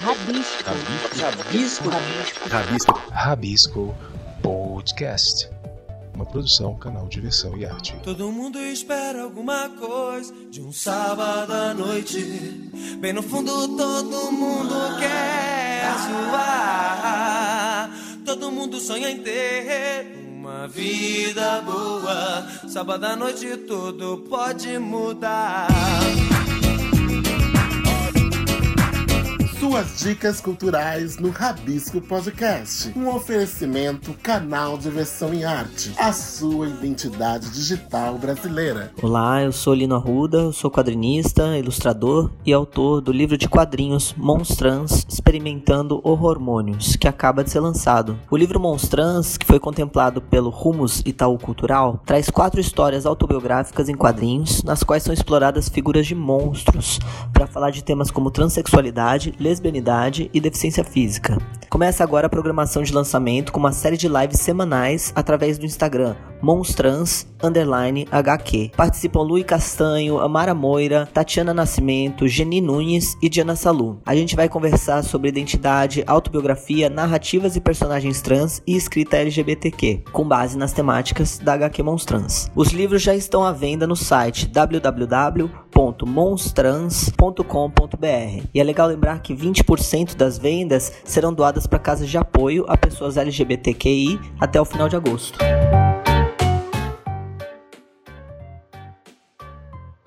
Rabisco. Rabisco. Rabisco. Rabisco. Rabisco Podcast. Uma produção, canal Diversão e Arte. Todo mundo espera alguma coisa de um sábado à noite. Bem no fundo, todo mundo quer zoar. Todo mundo sonha em ter uma vida boa. Sábado à noite, tudo pode mudar. Suas dicas culturais no Rabisco Podcast. Um oferecimento canal Diversão em Arte. A sua identidade digital brasileira. Olá, eu sou Lino Arruda, eu sou quadrinista, ilustrador e autor do livro de quadrinhos Monstrans Experimentando Hormônios, que acaba de ser lançado. O livro Monstrans, que foi contemplado pelo Rumos Itaú Cultural, traz quatro histórias autobiográficas em quadrinhos, nas quais são exploradas figuras de monstros, para falar de temas como transexualidade, lesbianidade e deficiência física. Começa agora a programação de lançamento com uma série de lives semanais através do Instagram monstrans underline HQ. Participam Lui Castanho, Amara Moira, Tatiana Nascimento, Geni Nunes e Diana Salu. A gente vai conversar sobre identidade, autobiografia, narrativas e personagens trans e escrita LGBTQ, com base nas temáticas da HQ Monstrans. Os livros já estão à venda no site www.monstrans.com.br. E é legal lembrar que 20% das vendas serão doadas para casas de apoio a pessoas LGBTQI até o final de agosto.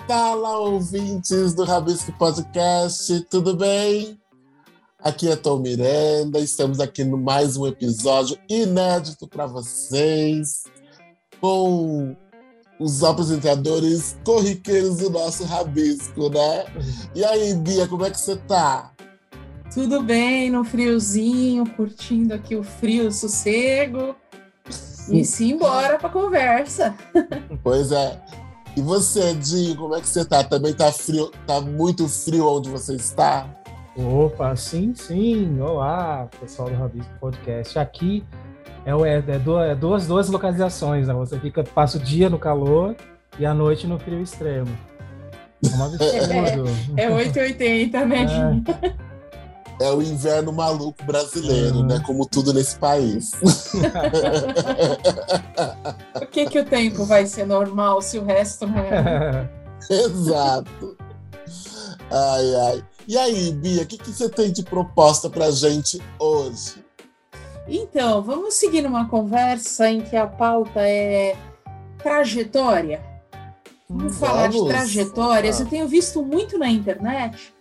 Fala, ouvintes do Rabisco Podcast, tudo bem? Aqui é Tom Miranda, estamos aqui no mais um episódio inédito para vocês, com os apresentadores corriqueiros do nosso Rabisco, né? E aí, Bia, como é que você tá? Tudo bem, no friozinho, curtindo aqui o frio, o sossego. E se embora para conversa. Pois é. E você, Dinho, como é que você tá? Também tá frio, tá muito frio onde você está? Opa, sim, sim. Olá, pessoal do Rabisco Podcast. Aqui é, é, é, duas, é duas, duas localizações, né? Você fica, passa o dia no calor e a noite no frio extremo. É um absurdo. É, é 880, né, Dinho? É é o inverno maluco brasileiro, né? Como tudo nesse país. Por que, que o tempo vai ser normal se o resto não é? Exato. Ai, ai. E aí, Bia, o que, que você tem de proposta pra gente hoje? Então, vamos seguir numa conversa em que a pauta é trajetória. Vamos, vamos. falar de trajetórias. Eu tenho visto muito na internet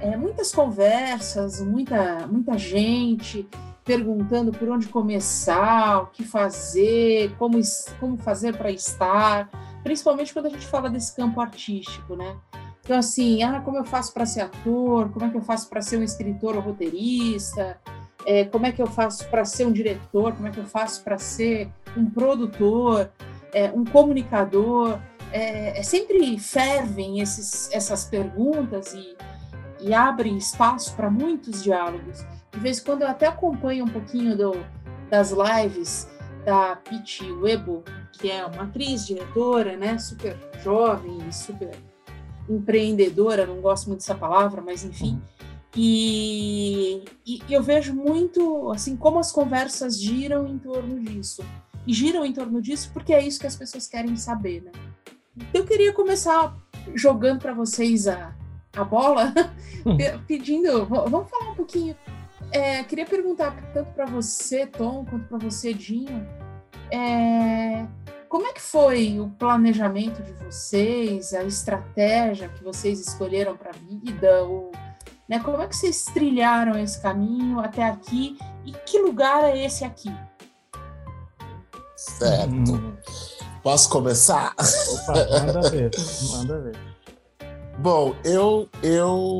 é, muitas conversas, muita, muita gente perguntando por onde começar, o que fazer, como, como fazer para estar, principalmente quando a gente fala desse campo artístico, né? Então, assim, ah, como eu faço para ser ator? Como é que eu faço para ser um escritor ou roteirista? É, como é que eu faço para ser um diretor? Como é que eu faço para ser um produtor, é, um comunicador? É, é sempre fervem esses, essas perguntas e e abre espaço para muitos diálogos. De vez em quando eu até acompanho um pouquinho do, das lives da Pete Webo, que é uma atriz, diretora, né, super jovem, super empreendedora, não gosto muito dessa palavra, mas enfim. E, e, eu vejo muito assim como as conversas giram em torno disso. E giram em torno disso porque é isso que as pessoas querem saber, né? Eu queria começar jogando para vocês a, a bola, hum. pedindo. Vamos falar um pouquinho. É, queria perguntar tanto para você, Tom, quanto para você, Dinho. É, como é que foi o planejamento de vocês, a estratégia que vocês escolheram para a vida? O, né, como é que vocês trilharam esse caminho até aqui? E que lugar é esse aqui? Certo. Hum. Posso começar? Opa, manda ver, manda ver. Bom, eu eu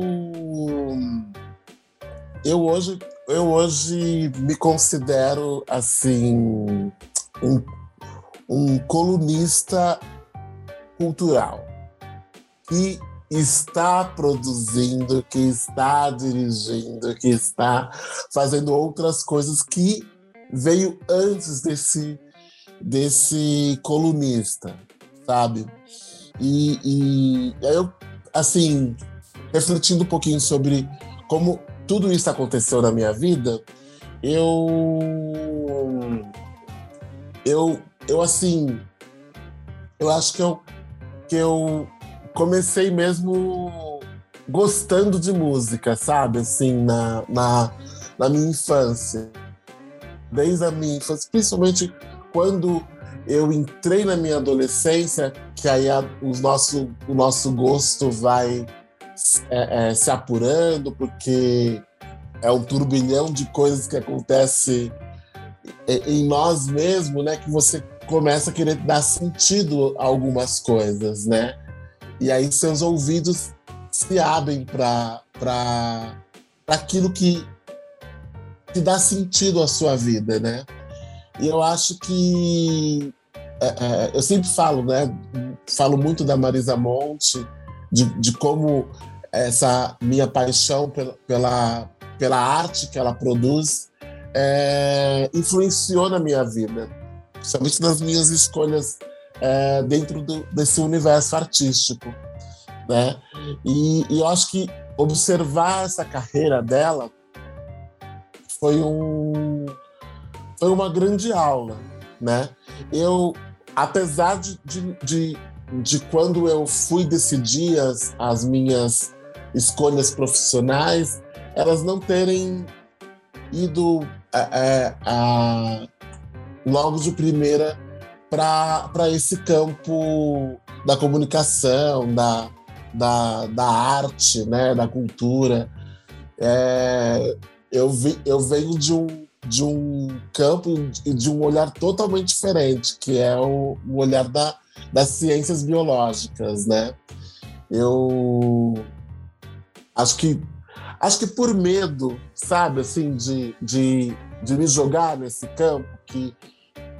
eu hoje eu hoje me considero assim um, um colunista cultural que está produzindo, que está dirigindo, que está fazendo outras coisas que veio antes desse desse colunista, sabe? E, e eu assim, refletindo um pouquinho sobre como tudo isso aconteceu na minha vida, eu eu eu assim, eu acho que eu que eu comecei mesmo gostando de música, sabe? Assim, na, na, na minha infância. Desde a minha infância, principalmente quando eu entrei na minha adolescência, que aí a, o, nosso, o nosso gosto vai é, é, se apurando, porque é um turbilhão de coisas que acontece em nós mesmos, né? Que você começa a querer dar sentido a algumas coisas, né? E aí seus ouvidos se abrem para aquilo que, que dá sentido à sua vida, né? E eu acho que é, é, eu sempre falo, né? Falo muito da Marisa Monte, de, de como essa minha paixão pela, pela, pela arte que ela produz é, influenciou na minha vida, principalmente nas minhas escolhas é, dentro do, desse universo artístico, né? E, e, eu acho que observar essa carreira dela foi um foi uma grande aula, né? Eu, apesar de, de, de, de quando eu fui decidir as, as minhas escolhas profissionais, elas não terem ido é, é, a, logo de primeira para esse campo da comunicação, da, da, da arte, né, da cultura. É, eu, vi, eu venho de um, de um campo e de um olhar totalmente diferente, que é o, o olhar da, das ciências biológicas, né? Eu acho que acho que por medo, sabe, assim, de, de, de me jogar nesse campo que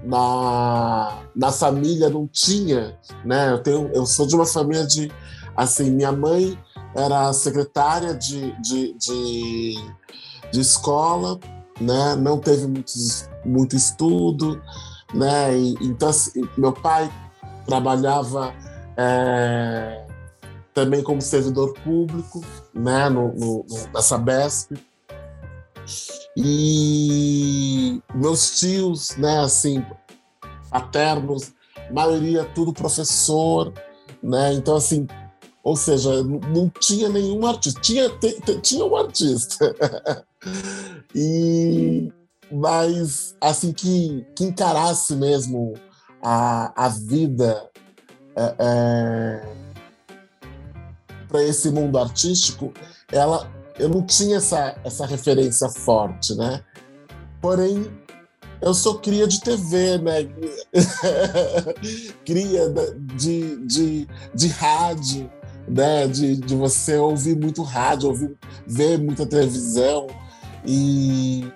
na, na família não tinha, né? Eu, tenho, eu sou de uma família de, assim, minha mãe era secretária de, de, de, de escola, né? Não teve muito, muito estudo, né? E, então, assim, meu pai trabalhava é, também como servidor público, né? No, no, no, na Sabesp. E meus tios, né, assim, paternos, maioria tudo professor, né? Então, assim, ou seja, não tinha nenhum artista. Tinha, tinha um artista. e, mas, assim, que, que encarasse mesmo a, a vida é, é, para esse mundo artístico, ela eu não tinha essa, essa referência forte, né? Porém, eu sou cria de TV, né? cria de, de, de rádio, né? De, de você ouvir muito rádio, ouvir, ver muita televisão e,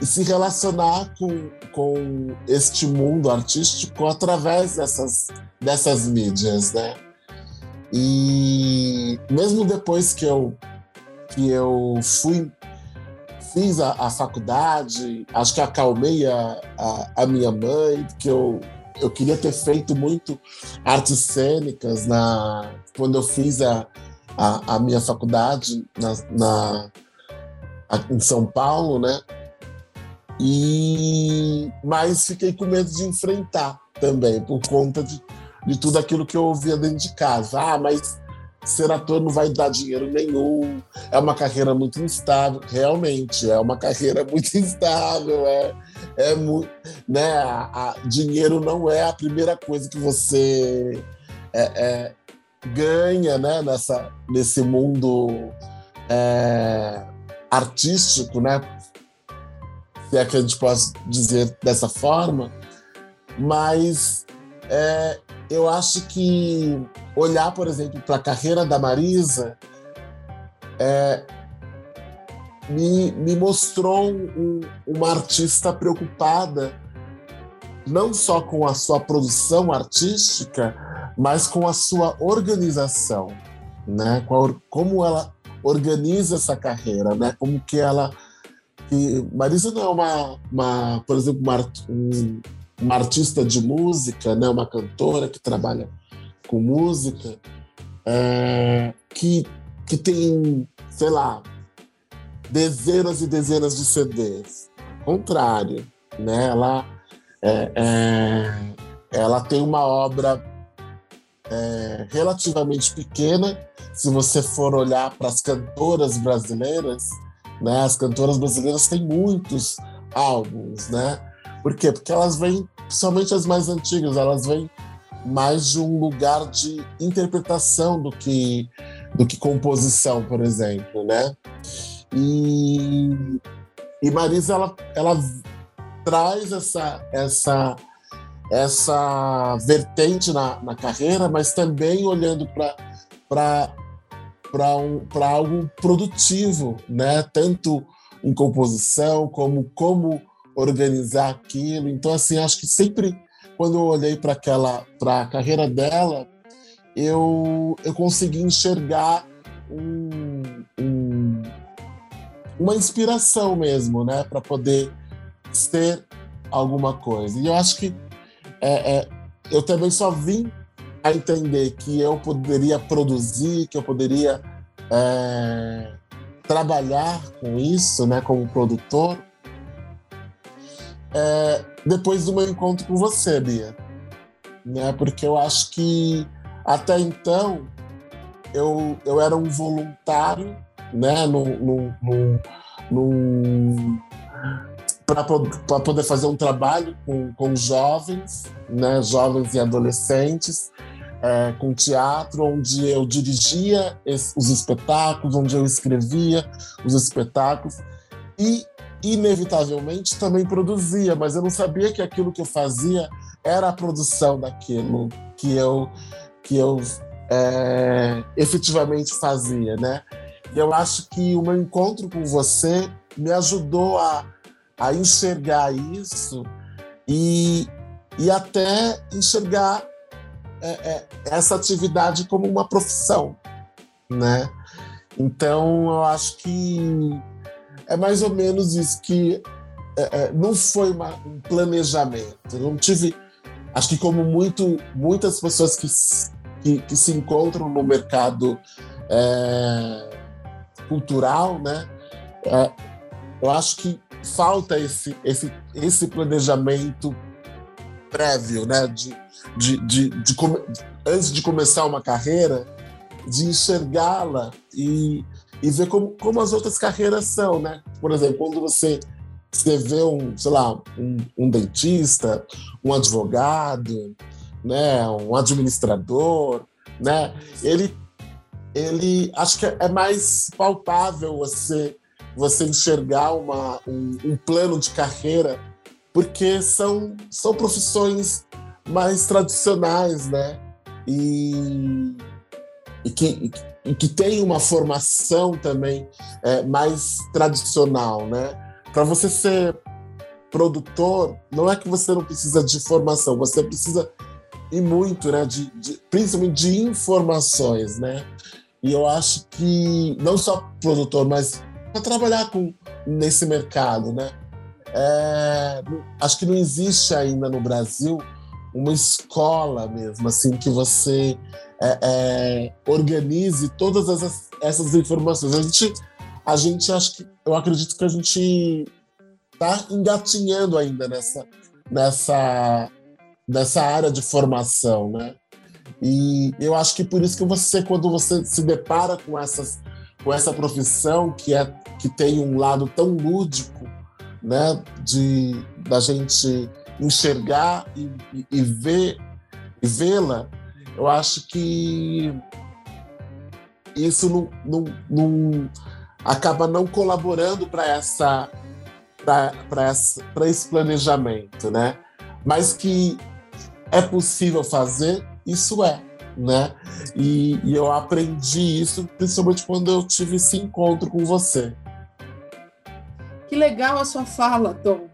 e se relacionar com, com este mundo artístico através dessas, dessas mídias, né? E mesmo depois que eu que eu fui fiz a, a faculdade, acho que acalmei a, a, a, minha mãe, porque eu, eu queria ter feito muito artes cênicas na, quando eu fiz a, a, a minha faculdade na, na, em São Paulo, né? E, mas fiquei com medo de enfrentar também, por conta de, de tudo aquilo que eu ouvia dentro de casa. Ah, mas ser ator não vai dar dinheiro nenhum, é uma carreira muito instável, realmente, é uma carreira muito instável, é, é muito, né, a, a, dinheiro não é a primeira coisa que você é, é, ganha, né, nessa, nesse mundo é, artístico, né, se é que a gente pode dizer dessa forma, mas é, eu acho que olhar, por exemplo, para a carreira da Marisa é, me, me mostrou um, uma artista preocupada não só com a sua produção artística, mas com a sua organização, né? Como ela organiza essa carreira, né? Como que ela que Marisa não é uma, uma por exemplo, uma, um, uma artista de música, né? Uma cantora que trabalha com música, é, que, que tem, sei lá, dezenas e dezenas de CDs. Contrário, né? Ela, é, é, ela tem uma obra é, relativamente pequena. Se você for olhar para as cantoras brasileiras, né? As cantoras brasileiras têm muitos álbuns, né? Por quê? Porque elas vêm, principalmente as mais antigas, elas vêm mais de um lugar de interpretação do que do que composição, por exemplo, né? E, e Marisa ela, ela traz essa essa essa vertente na, na carreira, mas também olhando para para um, algo produtivo, né? Tanto em composição como como organizar aquilo. Então assim, acho que sempre quando eu olhei para aquela para a carreira dela, eu eu consegui enxergar um, um, uma inspiração mesmo, né, para poder ser alguma coisa. E eu acho que é, é, eu também só vim a entender que eu poderia produzir, que eu poderia é, trabalhar com isso, né, como produtor, é, depois do meu encontro com você, Bia. Né, porque eu acho que até então eu, eu era um voluntário, né, no, no, no para poder fazer um trabalho com, com jovens, né, jovens e adolescentes, é, com teatro, onde eu dirigia os espetáculos, onde eu escrevia os espetáculos e, inevitavelmente, também produzia, mas eu não sabia que aquilo que eu fazia era a produção daquilo que eu, que eu é, efetivamente fazia, né? Eu acho que o meu encontro com você me ajudou a, a enxergar isso e, e até enxergar é, é, essa atividade como uma profissão, né? Então, eu acho que é mais ou menos isso que é, é, não foi uma, um planejamento. Não tive, acho que como muito, muitas pessoas que, que, que se encontram no mercado é, cultural, né? É, eu acho que falta esse, esse, esse planejamento prévio, né? De, de, de, de antes de começar uma carreira, de enxergá-la e, e ver como, como as outras carreiras são, né? Por exemplo, quando você, você vê um, sei lá, um, um dentista, um advogado, né? Um administrador, né? Ele, ele acho que é mais palpável você você enxergar uma, um, um plano de carreira porque são, são profissões mais tradicionais, né? E, e, que, e que tem uma formação também é, mais tradicional, né? Para você ser produtor, não é que você não precisa de formação, você precisa e muito, né? De, de, principalmente de informações, né? E eu acho que não só produtor, mas para trabalhar com nesse mercado, né? É, acho que não existe ainda no Brasil uma escola mesmo, assim, que você é, é, organize todas essas, essas informações. A gente, a gente acho que, eu acredito que a gente está engatinhando ainda nessa, nessa, nessa área de formação, né? E eu acho que por isso que você, quando você se depara com essas, com essa profissão que é que tem um lado tão lúdico, né, de da gente enxergar e, e, e ver e vê-la, eu acho que isso não, não, não acaba não colaborando para essa para esse planejamento, né? Mas que é possível fazer, isso é, né? E, e eu aprendi isso principalmente quando eu tive esse encontro com você. Que legal a sua fala, Tom.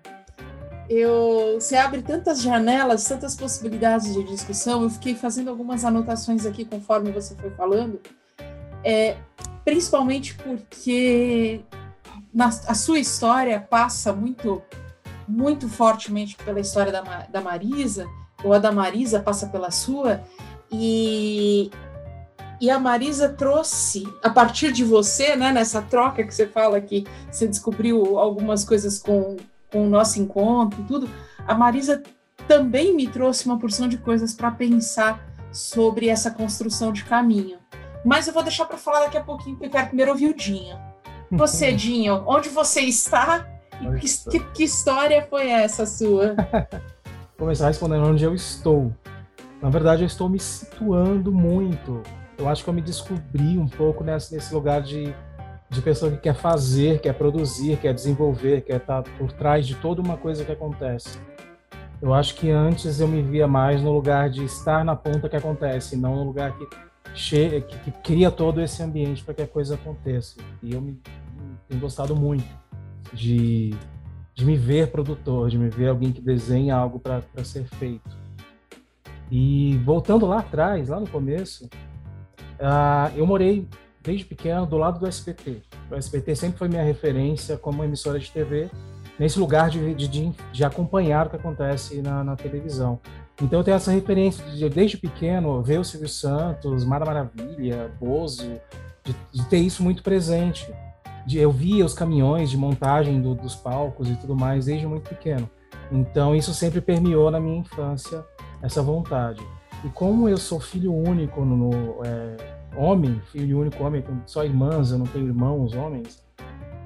Eu, você abre tantas janelas, tantas possibilidades de discussão. Eu fiquei fazendo algumas anotações aqui conforme você foi falando, é, principalmente porque na, a sua história passa muito, muito fortemente pela história da, da Marisa, ou a da Marisa passa pela sua, e e a Marisa trouxe, a partir de você, né, nessa troca que você fala que você descobriu algumas coisas com, com o nosso encontro e tudo, a Marisa também me trouxe uma porção de coisas para pensar sobre essa construção de caminho. Mas eu vou deixar para falar daqui a pouquinho, porque eu quero primeiro ouvir o Dinho. Você, Dinho, onde você está? E que, que, que, história foi essa sua? Começar respondendo onde eu estou. Na verdade, eu estou me situando muito. Eu acho que eu me descobri um pouco nesse, nesse lugar de, de pessoa que quer fazer, quer produzir, quer desenvolver, quer estar por trás de toda uma coisa que acontece. Eu acho que antes eu me via mais no lugar de estar na ponta que acontece, não no lugar que, que, que cria todo esse ambiente para que a coisa aconteça. E eu me, tenho gostado muito de, de me ver produtor, de me ver alguém que desenha algo para ser feito. E voltando lá atrás, lá no começo, uh, eu morei desde pequeno do lado do SBT. O SBT sempre foi minha referência como emissora de TV nesse lugar de, de, de acompanhar o que acontece na, na, televisão. Então eu tenho essa referência de, desde pequeno, ver o Silvio Santos, Mara Maravilha, Bozo, de, de ter isso muito presente. Eu via os caminhões de montagem do, dos palcos e tudo mais desde muito pequeno. Então isso sempre permeou na minha infância essa vontade. E como eu sou filho único no, é, homem, filho único homem, só irmãs, eu não tenho irmãos homens,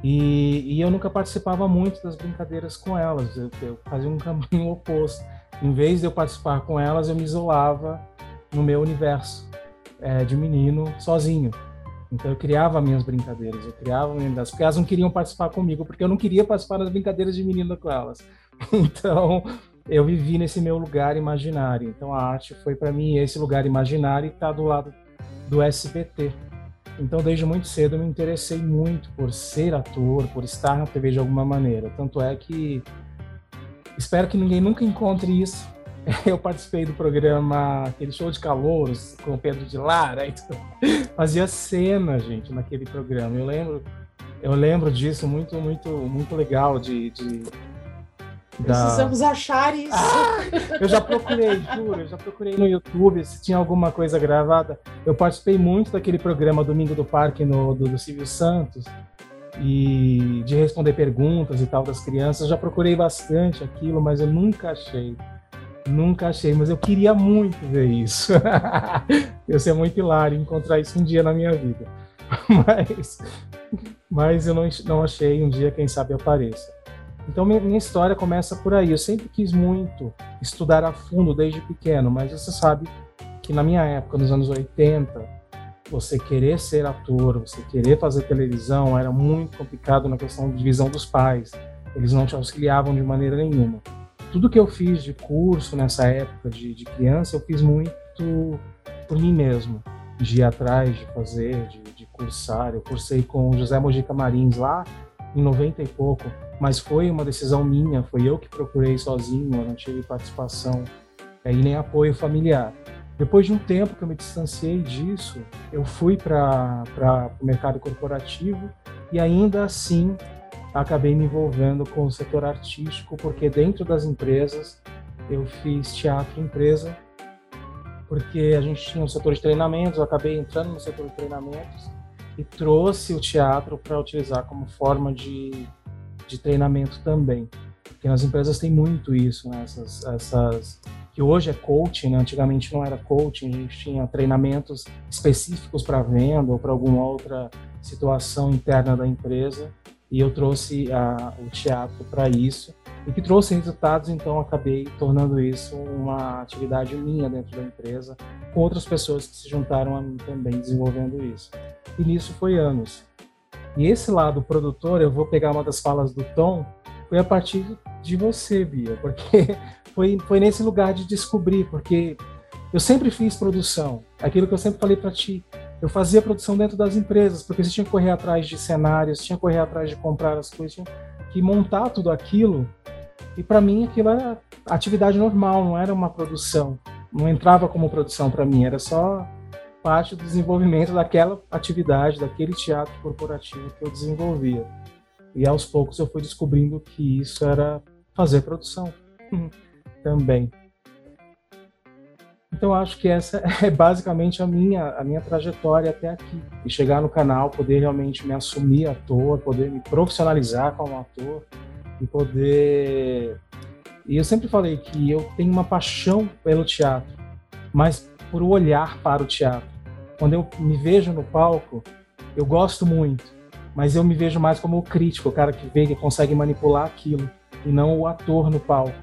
e, e, eu nunca participava muito das brincadeiras com elas, eu, eu, fazia um caminho oposto. Em vez de eu participar com elas, eu me isolava no meu universo é, de menino sozinho. Então eu criava minhas brincadeiras, eu criava minhas porque elas não queriam participar comigo, porque eu não queria participar das brincadeiras de menino com elas. Então eu vivi nesse meu lugar imaginário. Então a arte foi para mim esse lugar imaginário e está do lado do SBT. Então, desde muito cedo, eu me interessei muito por ser ator, por estar na TV de alguma maneira. Tanto é que espero que ninguém nunca encontre isso. Eu participei do programa, aquele show de calouros com o Pedro de Lara, então, fazia cena, gente, naquele programa. Eu lembro, eu lembro disso muito, muito, muito legal de, de Precisamos achar isso. Ah, eu já procurei, juro, eu já procurei no YouTube se tinha alguma coisa gravada. Eu participei muito daquele programa Domingo do Parque no, do, do Silvio Santos e de responder perguntas e tal das crianças. Eu já procurei bastante aquilo, mas eu nunca achei. Nunca achei, mas eu queria muito ver isso. eu ser muito hilário encontrar isso um dia na minha vida. Mas, mas eu não, não achei. Um dia, quem sabe, apareça. Então minha história começa por aí. Eu sempre quis muito estudar a fundo desde pequeno, mas você sabe que na minha época, nos anos 80, você querer ser ator, você querer fazer televisão era muito complicado na questão de visão dos pais. Eles não te auxiliavam de maneira nenhuma. Tudo que eu fiz de curso nessa época de, de criança, eu fiz muito por mim mesmo, de ir atrás, de fazer, de, de cursar. Eu cursei com José Mojica Marins lá em 90 e pouco, mas foi uma decisão minha, foi eu que procurei sozinho, eu não tive participação é, e nem apoio familiar. Depois de um tempo que eu me distanciei disso, eu fui para o mercado corporativo e ainda assim acabei me envolvendo com o setor artístico, porque dentro das empresas eu fiz teatro empresa, porque a gente tinha um setor de treinamentos, eu acabei entrando no setor de treinamentos e trouxe o teatro para utilizar como forma de, de treinamento também. Porque nas empresas tem muito isso, né? essas, essas que hoje é coaching, né? antigamente não era coaching, a gente tinha treinamentos específicos para venda ou para alguma outra situação interna da empresa e eu trouxe a, o teatro para isso e que trouxe resultados, então acabei tornando isso uma atividade minha dentro da empresa, com outras pessoas que se juntaram a mim também desenvolvendo isso e nisso foi anos. E esse lado produtor, eu vou pegar uma das falas do Tom, foi a partir de você, Bia, porque foi, foi nesse lugar de descobrir, porque eu sempre fiz produção, aquilo que eu sempre falei para ti, eu fazia produção dentro das empresas, porque você tinha que correr atrás de cenários, tinha que correr atrás de comprar as coisas, tinha que montar tudo aquilo, e para mim aquilo era atividade normal, não era uma produção, não entrava como produção para mim, era só parte do desenvolvimento daquela atividade, daquele teatro corporativo que eu desenvolvia. E aos poucos eu fui descobrindo que isso era fazer produção também. Então acho que essa é basicamente a minha a minha trajetória até aqui e chegar no canal, poder realmente me assumir ator, poder me profissionalizar como ator e poder e eu sempre falei que eu tenho uma paixão pelo teatro, mas por olhar para o teatro. Quando eu me vejo no palco, eu gosto muito, mas eu me vejo mais como o crítico, o cara que vê que consegue manipular aquilo e não o ator no palco.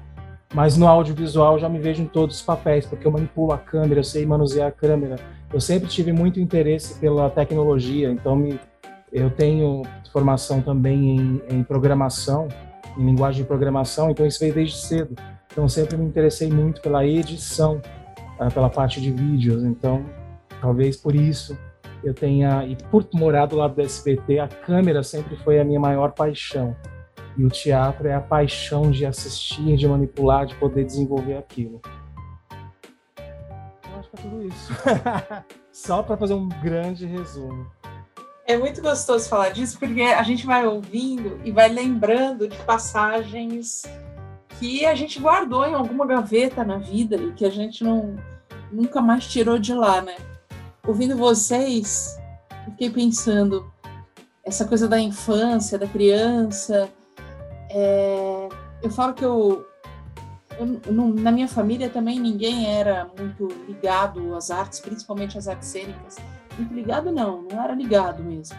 Mas no audiovisual eu já me vejo em todos os papéis, porque eu manipulo a câmera, eu sei manusear a câmera. Eu sempre tive muito interesse pela tecnologia, então me, eu tenho formação também em, em programação, em linguagem de programação, então isso veio desde cedo. Então sempre me interessei muito pela edição, ah, pela parte de vídeos, então talvez por isso eu tenha, e por morar do lado do SBT, a câmera sempre foi a minha maior paixão. E o teatro é a paixão de assistir, de manipular, de poder desenvolver aquilo. Eu acho que é tudo isso. Só para fazer um grande resumo. É muito gostoso falar disso, porque a gente vai ouvindo e vai lembrando de passagens que a gente guardou em alguma gaveta na vida e que a gente não nunca mais tirou de lá, né? Ouvindo vocês, fiquei pensando essa coisa da infância, da criança, é, eu falo que eu, eu, na minha família também ninguém era muito ligado às artes, principalmente às artes cênicas. Muito ligado não, não era ligado mesmo.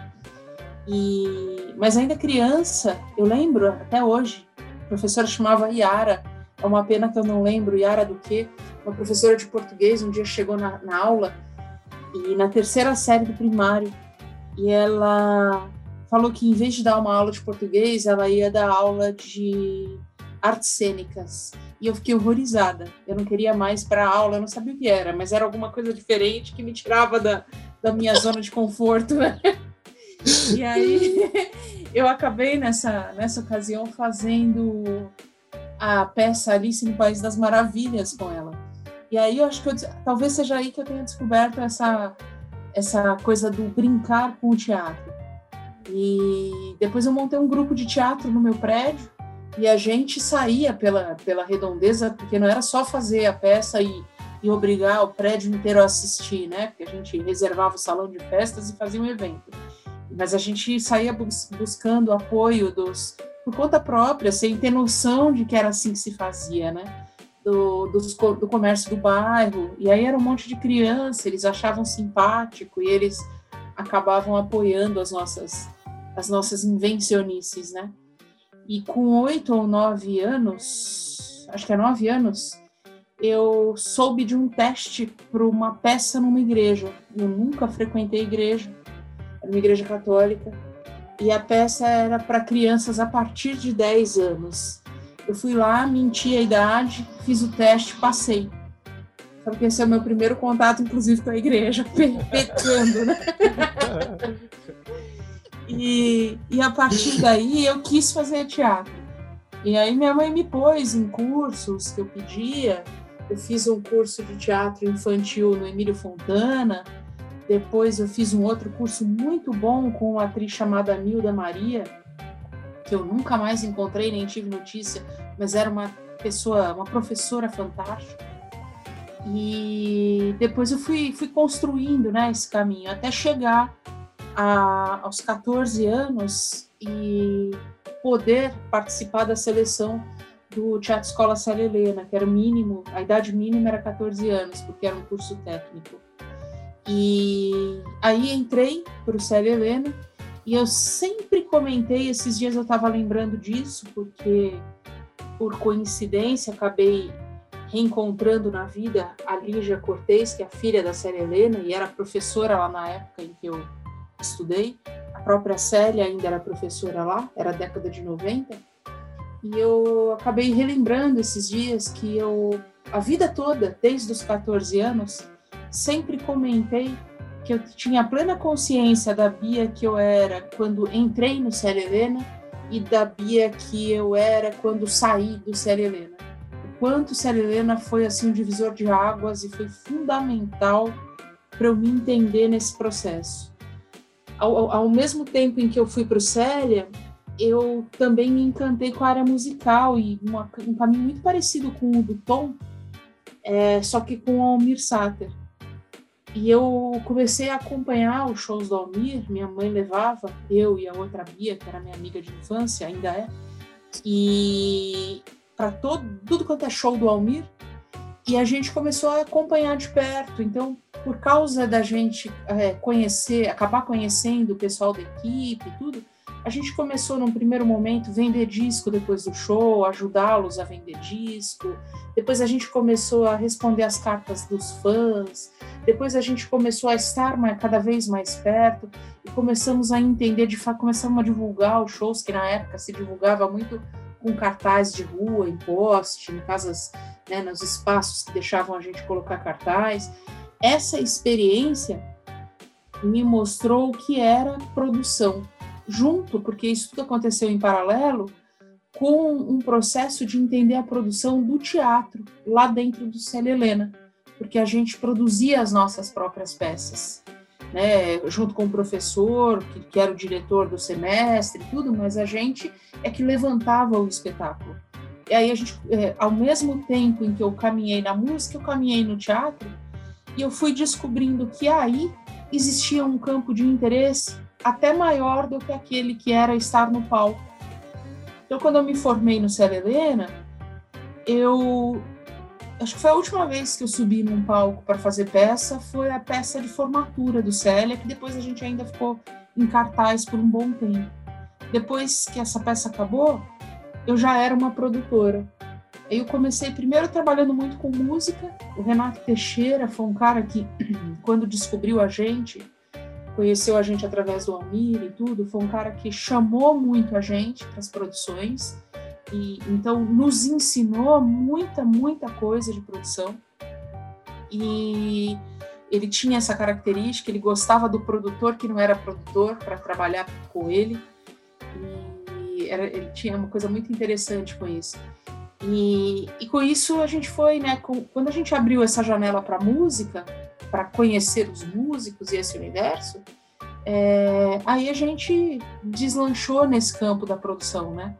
E, mas ainda criança, eu lembro até hoje, a professora chamava Yara, é uma pena que eu não lembro Yara do que, uma professora de português um dia chegou na, na aula e na terceira série do primário e ela falou que em vez de dar uma aula de português, ela ia dar aula de artes cênicas. E eu fiquei horrorizada. Eu não queria mais para a aula, eu não sabia o que era, mas era alguma coisa diferente que me tirava da, da minha zona de conforto. Né? E aí eu acabei nessa, nessa ocasião fazendo a peça Alice no País das Maravilhas com ela. E aí eu acho que eu, talvez seja aí que eu tenha descoberto essa, essa coisa do brincar com o teatro e depois eu montei um grupo de teatro no meu prédio e a gente saía pela, pela redondeza, porque não era só fazer a peça e, e obrigar o prédio inteiro a assistir, né? Porque a gente reservava o salão de festas e fazia um evento. Mas a gente saía bus buscando apoio dos por conta própria, sem ter noção de que era assim que se fazia, né? Do, dos, do comércio do bairro. E aí era um monte de criança, eles achavam simpático e eles acabavam apoiando as nossas as nossas invencionices, né? E com oito ou nove anos, acho que é nove anos, eu soube de um teste para uma peça numa igreja. Eu nunca frequentei igreja, era uma igreja católica, e a peça era para crianças a partir de 10 anos. Eu fui lá, menti a idade, fiz o teste, passei. Porque esse é o meu primeiro contato, inclusive, com a igreja, pecando, né? E, e a partir daí eu quis fazer teatro. E aí minha mãe me pôs em cursos que eu pedia. Eu fiz um curso de teatro infantil no Emílio Fontana. Depois eu fiz um outro curso muito bom com uma atriz chamada Nilda Maria, que eu nunca mais encontrei nem tive notícia, mas era uma pessoa, uma professora fantástica. E depois eu fui, fui construindo né, esse caminho até chegar a, aos 14 anos e poder participar da seleção do Teatro Escola Célia Helena, que era o mínimo, a idade mínima era 14 anos, porque era um curso técnico. E aí entrei para o Célia Helena e eu sempre comentei, esses dias eu estava lembrando disso, porque por coincidência acabei reencontrando na vida a Lígia Cortez, que é a filha da Célia Helena, e era professora lá na época em que eu estudei. A própria Célia ainda era professora lá, era década de 90. E eu acabei relembrando esses dias que eu, a vida toda, desde os 14 anos, sempre comentei que eu tinha plena consciência da Bia que eu era quando entrei no Célia Helena e da Bia que eu era quando saí do Célia Helena. O quanto Célia Helena foi assim um divisor de águas e foi fundamental para eu me entender nesse processo ao, ao mesmo tempo em que eu fui para o Célia, eu também me encantei com a área musical e uma, um caminho muito parecido com o do Tom, é, só que com o Almir Sater. E eu comecei a acompanhar os shows do Almir, minha mãe levava, eu e a outra Bia, que era minha amiga de infância, ainda é, e para todo tudo quanto é show do Almir, e a gente começou a acompanhar de perto. Então, por causa da gente é, conhecer, acabar conhecendo o pessoal da equipe e tudo, a gente começou num primeiro momento vender disco depois do show, ajudá-los a vender disco. Depois a gente começou a responder as cartas dos fãs. Depois a gente começou a estar cada vez mais perto e começamos a entender, de fato, começamos a divulgar os shows que na época se divulgava muito com cartaz de rua, em poste, em casas, né, nos espaços que deixavam a gente colocar cartaz. Essa experiência me mostrou o que era produção, junto, porque isso tudo aconteceu em paralelo, com um processo de entender a produção do teatro lá dentro do Célia Helena, porque a gente produzia as nossas próprias peças né, junto com o professor, que, que era o diretor do semestre tudo, mas a gente é que levantava o espetáculo. E aí a gente, é, ao mesmo tempo em que eu caminhei na música, eu caminhei no teatro, e eu fui descobrindo que aí existia um campo de interesse até maior do que aquele que era estar no palco. Então, quando eu me formei no Célia Helena, eu acho que foi a última vez que eu subi num palco para fazer peça, foi a peça de formatura do Célia, que depois a gente ainda ficou em cartaz por um bom tempo. Depois que essa peça acabou, eu já era uma produtora. Eu comecei primeiro trabalhando muito com música. O Renato Teixeira foi um cara que, quando descobriu a gente, conheceu a gente através do Almir e tudo, foi um cara que chamou muito a gente para as produções e então nos ensinou muita, muita coisa de produção. E ele tinha essa característica, ele gostava do produtor que não era produtor para trabalhar com ele. E era, ele tinha uma coisa muito interessante com isso. E, e com isso a gente foi, né? Com, quando a gente abriu essa janela para música, para conhecer os músicos e esse universo, é, aí a gente deslanchou nesse campo da produção, né?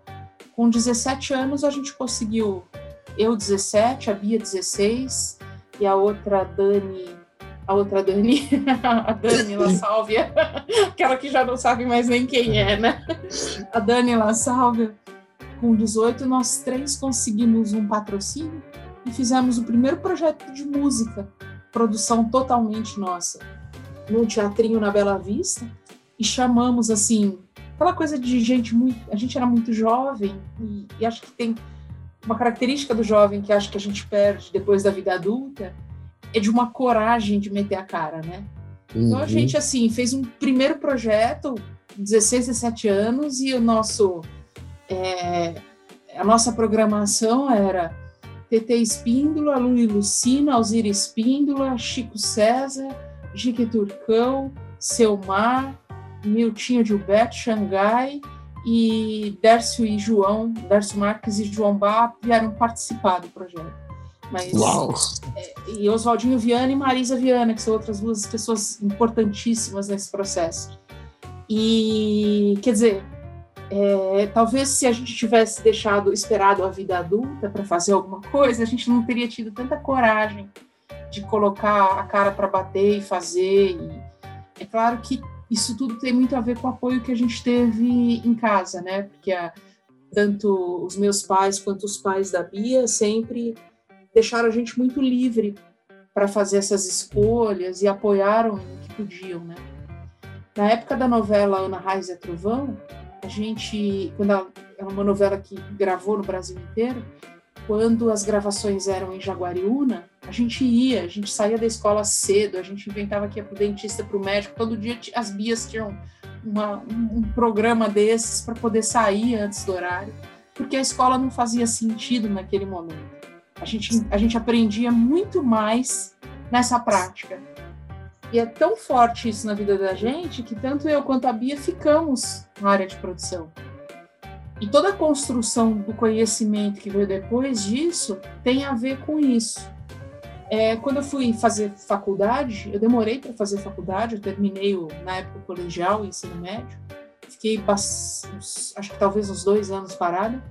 Com 17 anos, a gente conseguiu, eu 17, a Bia 16 e a outra Dani, a outra Dani, a Dani La Sálvia, aquela que já não sabe mais nem quem é, né? A Dani La Sálvia, com 18, nós três conseguimos um patrocínio e fizemos o primeiro projeto de música, produção totalmente nossa, no Teatrinho na Bela Vista, e chamamos assim aquela coisa de gente muito. A gente era muito jovem e, e, acho que tem uma característica do jovem que acho que a gente perde depois da vida adulta é de uma coragem de meter a cara, né? Uhum. Então a uhum. gente, assim, fez um primeiro projeto, 16, 17 anos, e o nosso. É, a nossa programação era TT Espíndola, Luli Lucina, Alzira Espíndola, Chico César, Jique Turcão, Selmar, Miltinho Gilberto, Xangai e Dércio e João, Dércio Marques e João Bá vieram participar do projeto. Mas, Uau! É, e Oswaldinho Viana e Marisa Viana, que são outras duas pessoas importantíssimas nesse processo. E, quer dizer, é, talvez se a gente tivesse deixado, esperado a vida adulta para fazer alguma coisa, a gente não teria tido tanta coragem de colocar a cara para bater e fazer. E é claro que isso tudo tem muito a ver com o apoio que a gente teve em casa, né? Porque a, tanto os meus pais quanto os pais da Bia sempre deixaram a gente muito livre para fazer essas escolhas e apoiaram o que podiam, né? Na época da novela Ana Raiz é Trovão, a gente, quando ela, é uma novela que gravou no Brasil inteiro, quando as gravações eram em Jaguariúna, a gente ia, a gente saía da escola cedo, a gente inventava que ia pro dentista, pro médico, todo dia as bias tinham uma, um programa desses para poder sair antes do horário, porque a escola não fazia sentido naquele momento. A gente, a gente aprendia muito mais nessa prática. E é tão forte isso na vida da gente que tanto eu quanto a Bia ficamos na área de produção. E toda a construção do conhecimento que veio depois disso tem a ver com isso. É, quando eu fui fazer faculdade, eu demorei para fazer faculdade, eu terminei o, na época colegial, o ensino médio, fiquei acho que talvez uns dois anos parada.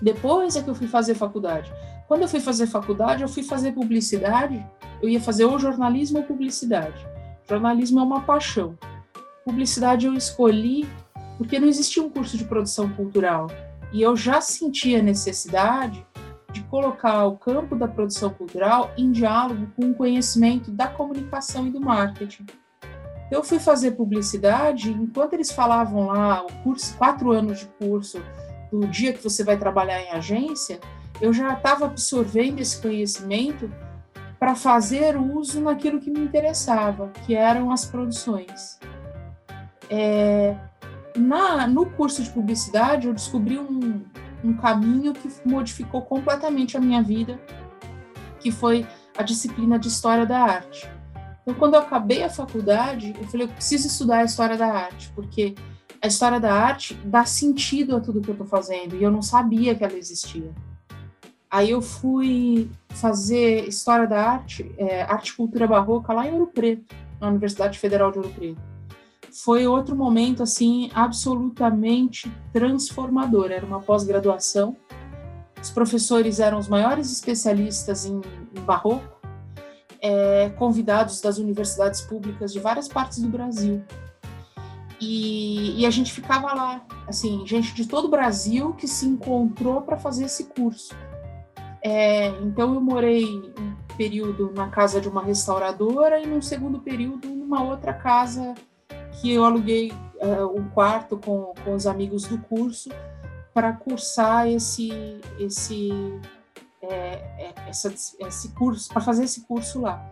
Depois é que eu fui fazer faculdade. quando eu fui fazer faculdade, eu fui fazer publicidade, eu ia fazer ou jornalismo ou publicidade. Jornalismo é uma paixão. Publicidade eu escolhi porque não existia um curso de produção cultural. E eu já sentia necessidade de colocar o campo da produção cultural em diálogo com o conhecimento da comunicação e do marketing. Eu fui fazer publicidade, enquanto eles falavam lá, o curso, quatro anos de curso, do dia que você vai trabalhar em agência, eu já estava absorvendo esse conhecimento para fazer uso naquilo que me interessava, que eram as produções. É, na, no curso de publicidade, eu descobri um, um caminho que modificou completamente a minha vida, que foi a disciplina de História da Arte. Então, quando eu acabei a faculdade, eu falei, eu preciso estudar a História da Arte, porque a História da Arte dá sentido a tudo que eu estou fazendo, e eu não sabia que ela existia. Aí eu fui fazer História da Arte, é, Arte e Cultura Barroca, lá em Ouro Preto, na Universidade Federal de Ouro Preto foi outro momento assim absolutamente transformador. Era uma pós-graduação. Os professores eram os maiores especialistas em, em barroco, é, convidados das universidades públicas de várias partes do Brasil. E, e, a gente ficava lá, assim, gente de todo o Brasil que se encontrou para fazer esse curso. É, então eu morei um período na casa de uma restauradora e num segundo período numa outra casa que eu aluguei uh, um quarto com, com os amigos do curso para cursar esse esse é, essa, esse curso para fazer esse curso lá.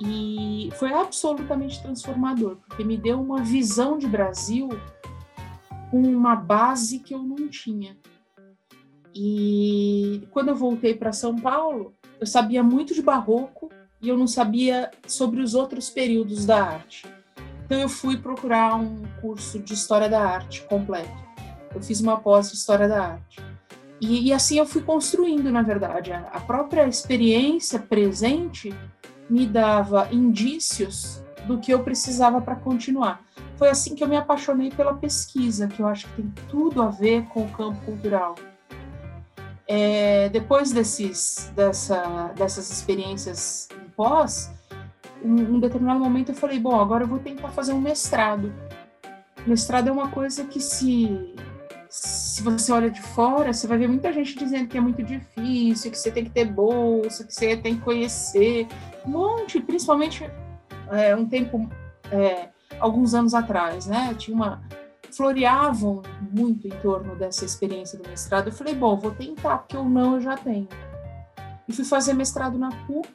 E foi absolutamente transformador porque me deu uma visão de Brasil com uma base que eu não tinha. E quando eu voltei para São Paulo eu sabia muito de barroco e eu não sabia sobre os outros períodos da arte então eu fui procurar um curso de História da Arte completo. Eu fiz uma pós de História da Arte. E, e assim eu fui construindo, na verdade. A, própria experiência presente me dava indícios do que eu precisava para continuar. Foi assim que eu me apaixonei pela pesquisa, que eu acho que tem tudo a ver com o campo cultural. É, depois desses, dessa, dessas experiências em pós, um, um determinado momento eu falei, bom, agora eu vou tentar fazer um mestrado. Mestrado é uma coisa que se se você olha de fora, você vai ver muita gente dizendo que é muito difícil, que você tem que ter bolsa, que você tem que conhecer, um monte, principalmente é, um tempo, é, alguns anos atrás, né? Tinha uma floreavam muito em torno dessa experiência do mestrado. Eu falei, bom, vou tentar, porque ou não eu já tenho. E fui fazer mestrado na PUC,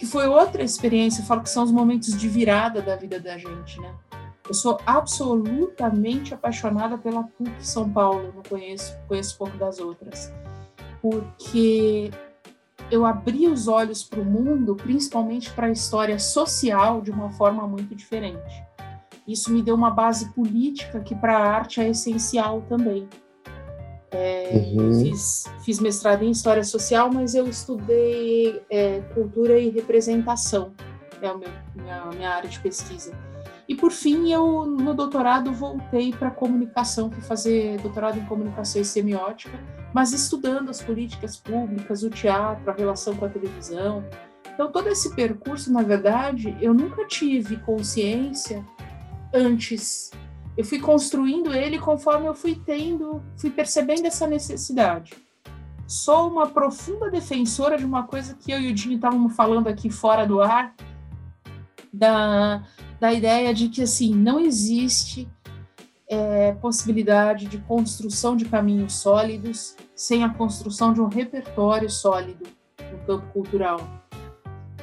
que foi outra experiência, eu falo que são os momentos de virada da vida da gente, né? Eu sou absolutamente apaixonada pela PUC São Paulo, não conheço, conheço pouco das outras, porque eu abri os olhos para o mundo, principalmente para a história social, de uma forma muito diferente. Isso me deu uma base política que para a arte é essencial também. É, uhum. fiz, fiz, mestrado em História Social, mas eu estudei é, Cultura e Representação, é a minha, minha área de pesquisa. E por fim, eu no doutorado voltei para comunicação, fui fazer doutorado em comunicação e semiótica, mas estudando as políticas públicas, o teatro, a relação com a televisão. Então, todo esse percurso, na verdade, eu nunca tive consciência antes eu fui construindo ele conforme eu fui tendo, fui percebendo essa necessidade. Sou uma profunda defensora de uma coisa que eu e o Dini estávamos falando aqui fora do ar, da, da ideia de que assim não existe é, possibilidade de construção de caminhos sólidos sem a construção de um repertório sólido no campo cultural.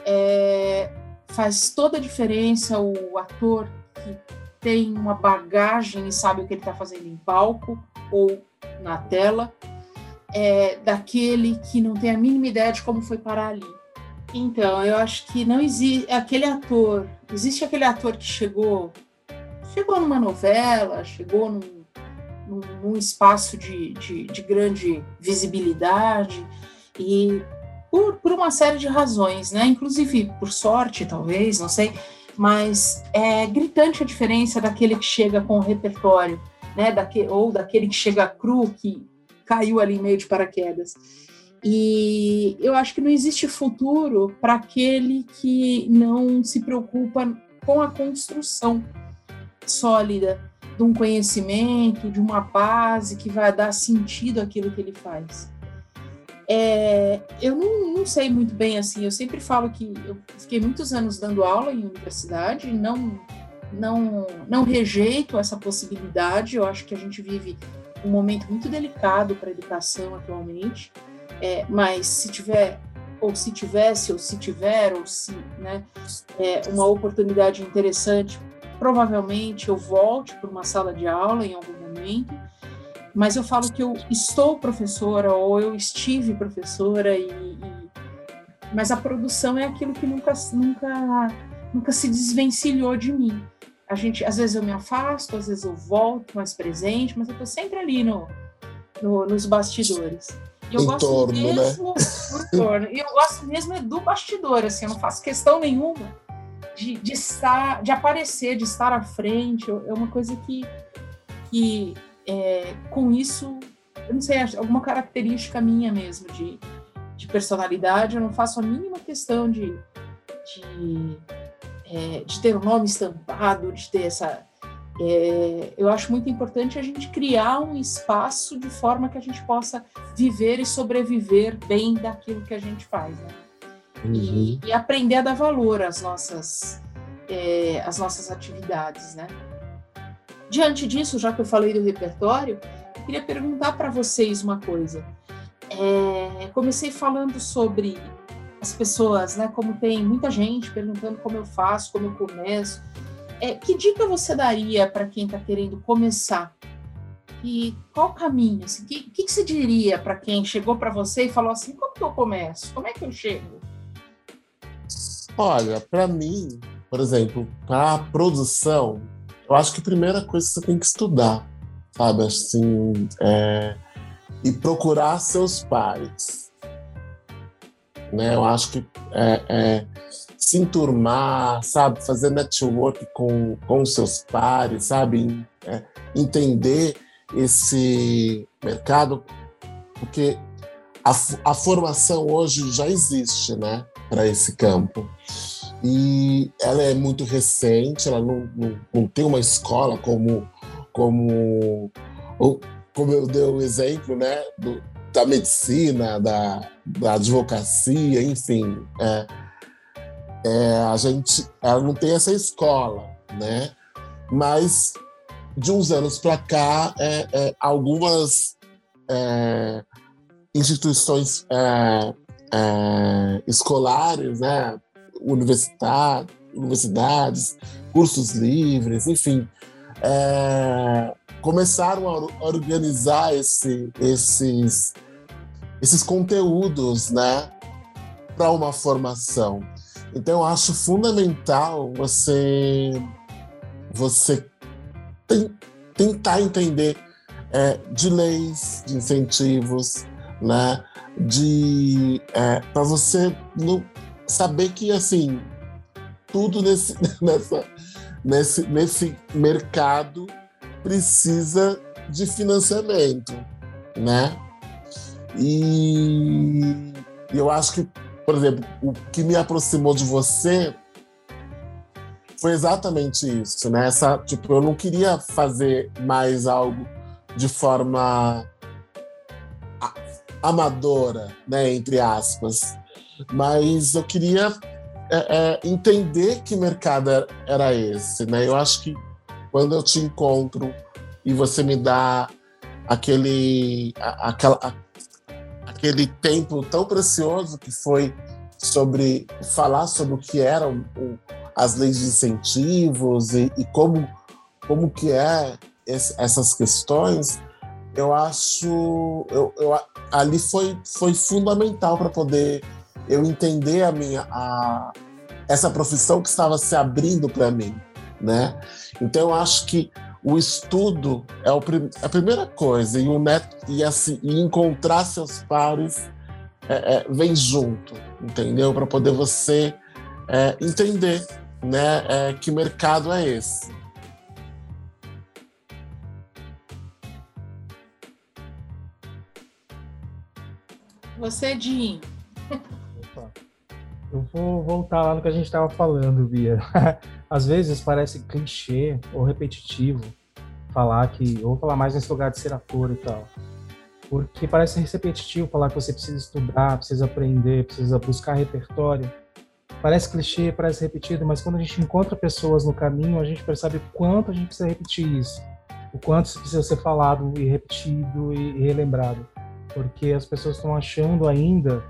É, faz toda a diferença o ator que tem uma bagagem e sabe o que ele está fazendo em palco ou na tela, é, daquele que não tem a mínima ideia de como foi parar ali. Então, eu acho que não existe aquele ator, existe aquele ator que chegou, chegou numa novela, chegou num, num, num espaço de, de, de, grande visibilidade e por, por uma série de razões, né? Inclusive por sorte, talvez, não sei mas é gritante a diferença daquele que chega com o repertório, né, daquele, ou daquele que chega cru, que caiu ali meio de paraquedas. E eu acho que não existe futuro para aquele que não se preocupa com a construção sólida de um conhecimento, de uma base que vai dar sentido àquilo que ele faz. É, eu não, não, sei muito bem assim, eu sempre falo que eu fiquei muitos anos dando aula em universidade, não, não, não rejeito essa possibilidade, eu acho que a gente vive um momento muito delicado para a educação atualmente, é, mas se tiver, ou se tivesse, ou se tiver, ou se, né, é, uma oportunidade interessante, provavelmente eu volte para uma sala de aula em algum momento, mas eu falo que eu estou professora ou eu estive professora e, e mas a produção é aquilo que nunca nunca nunca se desvencilhou de mim. A gente, às vezes eu me afasto, às vezes eu volto mais presente, mas eu estou sempre ali no, no, nos bastidores. E eu em gosto torno, né? mesmo né? torno. E eu gosto mesmo é do bastidor, assim, eu não faço questão nenhuma de, de estar, de aparecer, de estar à frente. É uma coisa que, que é, com isso, eu não sei, alguma característica minha mesmo de, de personalidade, eu não faço a mínima questão de, de, é, de ter o um nome estampado, de ter essa. É, eu acho muito importante a gente criar um espaço de forma que a gente possa viver e sobreviver bem daquilo que a gente faz, né? Uhum. E, e, aprender a dar valor às nossas, é, às nossas atividades, né? Diante disso, já que eu falei do repertório, eu queria perguntar para vocês uma coisa. É, comecei falando sobre as pessoas, né? Como tem muita gente perguntando como eu faço, como eu começo. É, que dica você daria para quem está querendo começar? E qual caminho? O assim, que, que, que você diria para quem chegou para você e falou assim: como que eu começo? Como é que eu chego? Olha, para mim, por exemplo, para produção, eu acho que a primeira coisa que você tem que estudar, sabe? Assim, é, e procurar seus pares. Né? Eu acho que é, é, se enturmar, sabe? Fazer network com, com seus pares, sabe? É, entender esse mercado, porque a, a formação hoje já existe, né? Para esse campo e ela é muito recente, ela não, não, não tem uma escola como, como, como eu dei o exemplo, né, do, da medicina, da, da advocacia, enfim. É, é, a gente, ela não tem essa escola, né? Mas de uns anos para cá, é, é, algumas é, instituições é, é, escolares, né, universidade, universidades, cursos livres, enfim, é, começaram a organizar esse, esses, esses conteúdos, né, para uma formação. Então, eu acho fundamental você, você tem, tentar entender é, de leis, de incentivos, né, de é, para você não saber que, assim, tudo nesse, nessa, nesse, nesse mercado precisa de financiamento, né? E eu acho que, por exemplo, o que me aproximou de você foi exatamente isso, né? Essa, tipo, eu não queria fazer mais algo de forma amadora, né, entre aspas mas eu queria é, é, entender que mercado era esse, né? Eu acho que quando eu te encontro e você me dá aquele, a, aquela, a, aquele tempo tão precioso que foi sobre falar sobre o que eram as leis de incentivos e, e como, como que é esse, essas questões, eu acho eu, eu, ali foi, foi fundamental para poder eu entender a minha a, essa profissão que estava se abrindo para mim, né? Então eu acho que o estudo é a primeira coisa e o e assim e encontrar seus pares é, é, vem junto, entendeu? Para poder você é, entender, né? É, que mercado é esse. Você, Dinho. Eu vou voltar lá no que a gente estava falando, Bia. Às vezes parece clichê ou repetitivo falar que, ou falar mais nesse lugar de ser ator e tal. Porque parece repetitivo falar que você precisa estudar, precisa aprender, precisa buscar repertório. Parece clichê, parece repetido, mas quando a gente encontra pessoas no caminho, a gente percebe quanto a gente precisa repetir isso. O quanto isso precisa ser falado e repetido e relembrado. Porque as pessoas estão achando ainda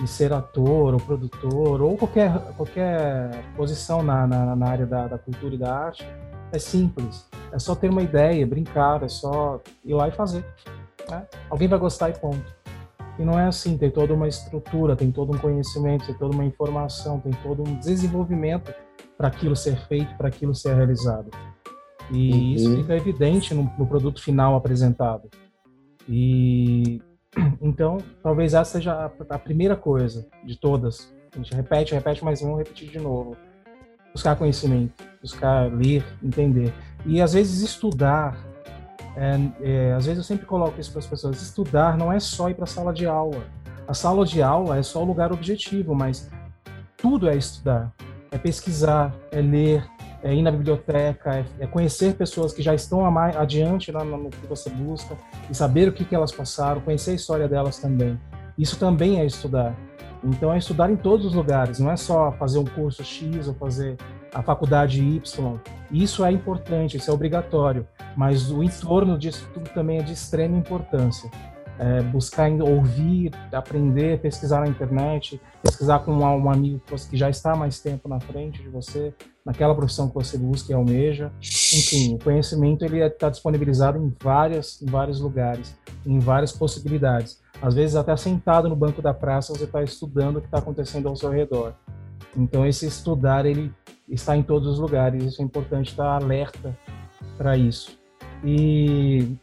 que ser ator ou produtor ou qualquer, qualquer posição na, na, na área da, da cultura e da arte é simples. É só ter uma ideia, brincar, é só ir lá e fazer. Né? Alguém vai gostar e ponto. E não é assim, tem toda uma estrutura, tem todo um conhecimento, tem toda uma informação, tem todo um desenvolvimento para aquilo ser feito, para aquilo ser realizado. E uhum. isso fica evidente no, no, produto final apresentado. E então, talvez essa seja a, primeira coisa de todas. A gente repete, repete, mas vamos repetir de novo. Buscar conhecimento, buscar ler, entender. E às vezes estudar é, é, às vezes eu sempre coloco isso para as pessoas: estudar não é só ir para a sala de aula. A sala de aula é só o lugar objetivo, mas tudo é estudar. É pesquisar, é ler, é ir na biblioteca, é, é conhecer pessoas que já estão adiante lá no, que você busca e saber o que, que elas passaram, conhecer a história delas também. Isso também é estudar. Então é estudar em todos os lugares, não é só fazer um curso X ou fazer a faculdade Y. Isso é importante, isso é obrigatório, mas o entorno disso tudo também é de extrema importância. É, buscar ouvir, aprender, pesquisar na internet, pesquisar com um, amigo que já está mais tempo na frente de você, naquela profissão que você busca e almeja. Enfim, o conhecimento ele está disponibilizado em várias, em vários lugares, em várias possibilidades. Às vezes até sentado no banco da praça você está estudando o que está acontecendo ao seu redor. Então esse estudar ele está em todos os lugares. Isso é importante estar alerta para isso. E,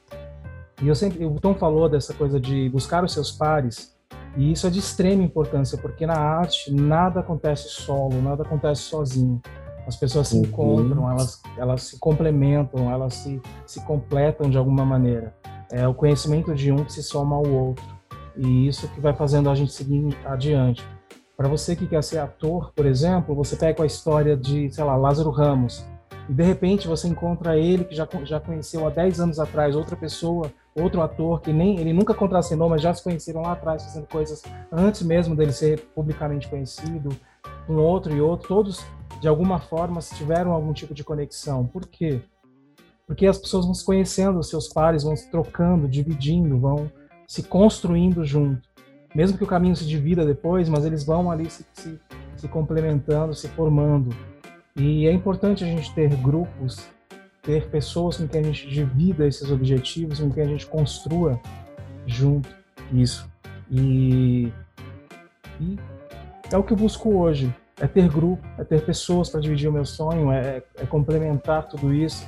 e eu sempre, o Tom falou dessa coisa de buscar os seus pares. E isso é de extrema importância, porque na arte nada acontece solo, nada acontece sozinho. As pessoas se uhum. encontram, elas, elas se complementam, elas se, se completam de alguma maneira. É o conhecimento de um que se soma ao outro. E isso que vai fazendo a gente seguir adiante. Para você que quer ser ator, por exemplo, você pega a história de, sei lá, Lázaro Ramos, e de repente você encontra ele que já, já conheceu há 10 anos atrás outra pessoa, outro ator que nem ele nunca contracenou, mas já se conheceram lá atrás fazendo coisas antes mesmo dele ser publicamente conhecido, um outro e outro, todos de alguma forma tiveram algum tipo de conexão. Por quê? Porque as pessoas vão se conhecendo, os seus pares vão se trocando, dividindo, vão se construindo junto mesmo que o caminho se divida depois, mas eles vão ali se, se, se complementando, se formando. E é importante a gente ter grupos, ter pessoas com quem a gente divida esses objetivos, com quem a gente construa junto isso. E, e é o que eu busco hoje. É ter grupo, é ter pessoas para dividir o meu sonho, é, é complementar tudo isso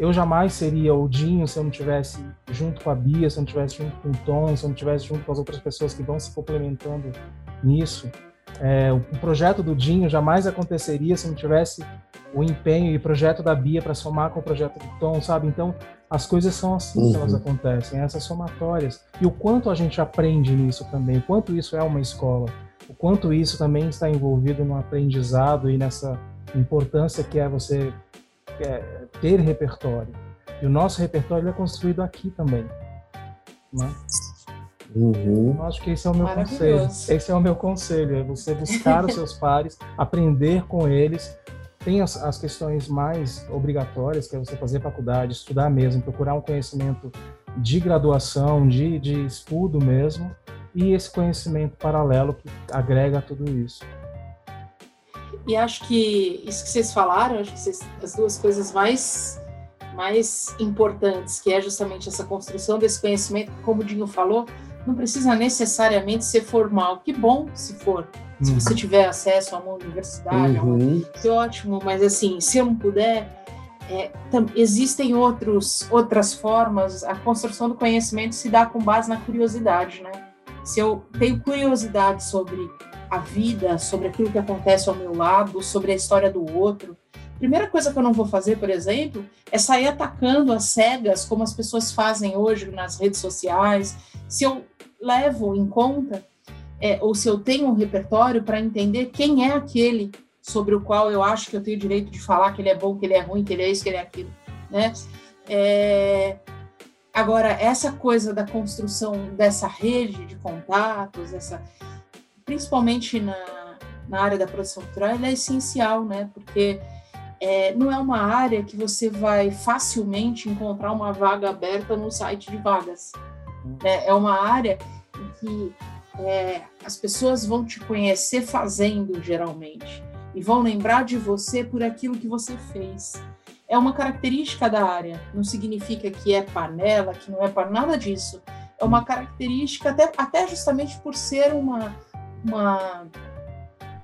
eu jamais seria o Dinho se eu não tivesse junto com a Bia, se eu não tivesse junto com o Tom, se eu não tivesse junto com as outras pessoas que vão se complementando nisso. É, o projeto do Dinho jamais aconteceria se não tivesse o empenho e o projeto da Bia para somar com o projeto do Tom, sabe? Então, as coisas são assim uhum. que elas uhum. acontecem, essas somatórias. E o quanto a gente aprende nisso também, o quanto isso é uma escola, o quanto isso também está envolvido no aprendizado e nessa importância que é você é, ter repertório. E o nosso repertório é construído aqui também. Né? Uhum. Eu acho que esse é o meu conselho. Esse é o meu conselho, é você buscar os seus pares, aprender com eles. Tem as, as, questões mais obrigatórias, que é você fazer faculdade, estudar mesmo, procurar um conhecimento de graduação, de, de estudo mesmo, e esse conhecimento paralelo que agrega tudo isso. E acho que isso que vocês falaram, acho que vocês, as duas coisas mais mais importantes, que é justamente essa construção desse conhecimento, como o Dinho falou, não precisa necessariamente ser formal. Que bom se for. Uhum. Se você tiver acesso a uma universidade, uhum. que ótimo, mas assim, se eu não puder, é, existem outros, outras formas. A construção do conhecimento se dá com base na curiosidade, né? Se eu tenho curiosidade sobre a vida, sobre aquilo que acontece ao meu lado, sobre a história do outro. Primeira coisa que eu não vou fazer, por exemplo, é sair atacando as cegas, como as pessoas fazem hoje nas redes sociais. Se eu levo em conta, é, ou se eu tenho um repertório para entender quem é aquele sobre o qual eu acho que eu tenho direito de falar que ele é bom, que ele é ruim, que ele é isso, que ele é aquilo, né? É, agora, essa coisa da construção dessa rede de contatos, essa, principalmente na, na área da produção cultural, ela é essencial, né? Porque é, não é uma área que você vai facilmente encontrar uma vaga aberta no site de vagas. Né? É uma área em que é, as pessoas vão te conhecer fazendo, geralmente, e vão lembrar de você por aquilo que você fez. É uma característica da área, não significa que é panela, que não é para nada disso. É uma característica, até, até justamente por ser uma, uma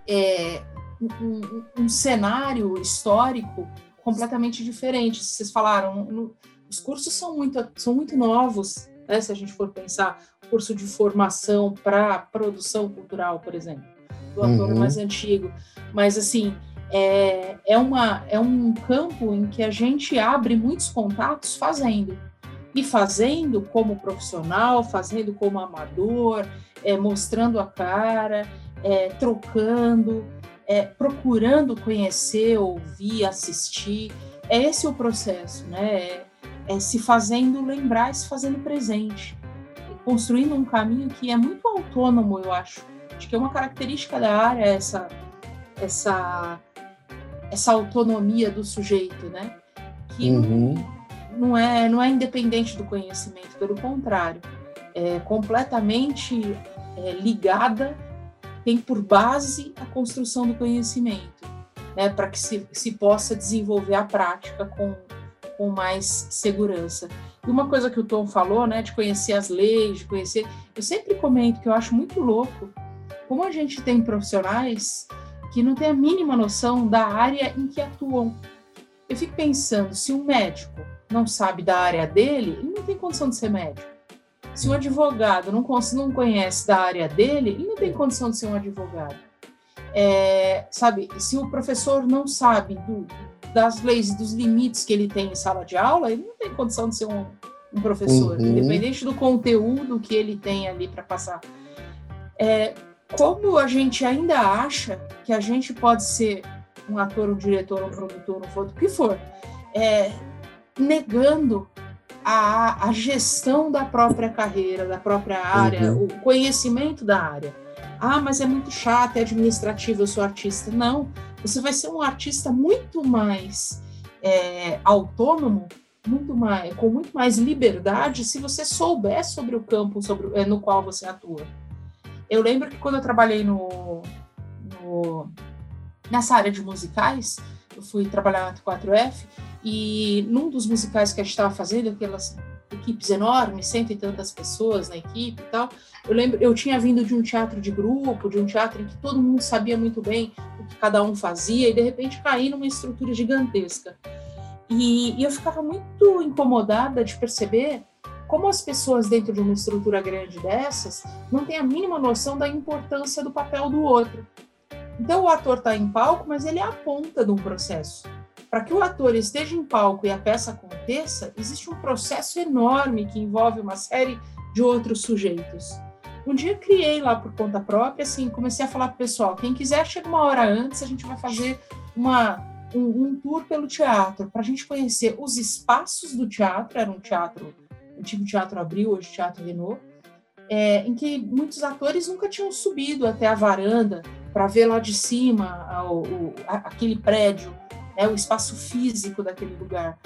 é, um, um, cenário histórico completamente diferente. Vocês falaram, no, os cursos são muito, são muito novos, né, se a gente for pensar, curso de formação para produção cultural, por exemplo, do ator uhum. mais antigo. Mas, assim, é, é, uma, é um campo em que a gente abre muitos contatos fazendo. E fazendo como profissional, fazendo como amador, é, mostrando a cara, é, trocando é, procurando conhecer, ouvir, assistir. É esse o processo, né? É, se fazendo lembrar, se fazendo presente, construindo um caminho que é muito autônomo, eu acho. Acho que é uma característica da área essa essa essa autonomia do sujeito, né? Que uhum. não é não é independente do conhecimento, pelo contrário, é completamente é, ligada tem por base a construção do conhecimento, né, para que se, se possa desenvolver a prática com, com mais segurança. E uma coisa que o Tom falou, né, de conhecer as leis, de conhecer, eu sempre comento que eu acho muito louco como a gente tem profissionais que não têm a mínima noção da área em que atuam. Eu fico pensando, se um médico não sabe da área dele, ele não tem condição de ser médico. Se um advogado não, não conhece da área dele, ele não tem condição de ser um advogado. É, sabe, se o professor não sabe do, das leis e dos limites que ele tem em sala de aula, ele não tem condição de ser um, um professor, uhum. independente do conteúdo que ele tem ali para passar. É, como a gente ainda acha que a gente pode ser um ator, um diretor, um produtor, um foto, o que for, é, negando a, a gestão da própria carreira, da própria área, uhum. o conhecimento da área. Ah, mas é muito chato, é administrativo, eu sou artista. Não, você vai ser um artista muito mais é, autônomo, muito mais, com muito mais liberdade se você souber sobre o campo sobre, é, no qual você atua. Eu lembro que quando eu trabalhei no, no nessa área de musicais, eu fui trabalhar na 4F, e num dos musicais que a gente estava fazendo, aquelas equipes enormes, cento e tantas pessoas na equipe e tal, eu lembro, eu tinha vindo de um teatro de grupo, de um teatro em que todo mundo sabia muito bem o que cada um fazia, e de repente caí numa estrutura gigantesca. E, e eu ficava muito incomodada de perceber como as pessoas dentro de uma estrutura grande dessas não têm a mínima noção da importância do papel do outro. Então o ator está em palco, mas ele é a ponta de um processo. Para que o ator esteja em palco e a peça aconteça, existe um processo enorme que envolve uma série de outros sujeitos. Um dia criei lá por conta própria, assim, comecei a falar para o pessoal, quem quiser chega uma hora antes, a gente vai fazer uma, um, um tour pelo teatro, para a gente conhecer os espaços do teatro, era um teatro, antigo Teatro Abril, hoje Teatro Renault, é, em que muitos atores nunca tinham subido até a varanda para ver lá de cima o, o, aquele prédio né, o espaço físico daquele lugar.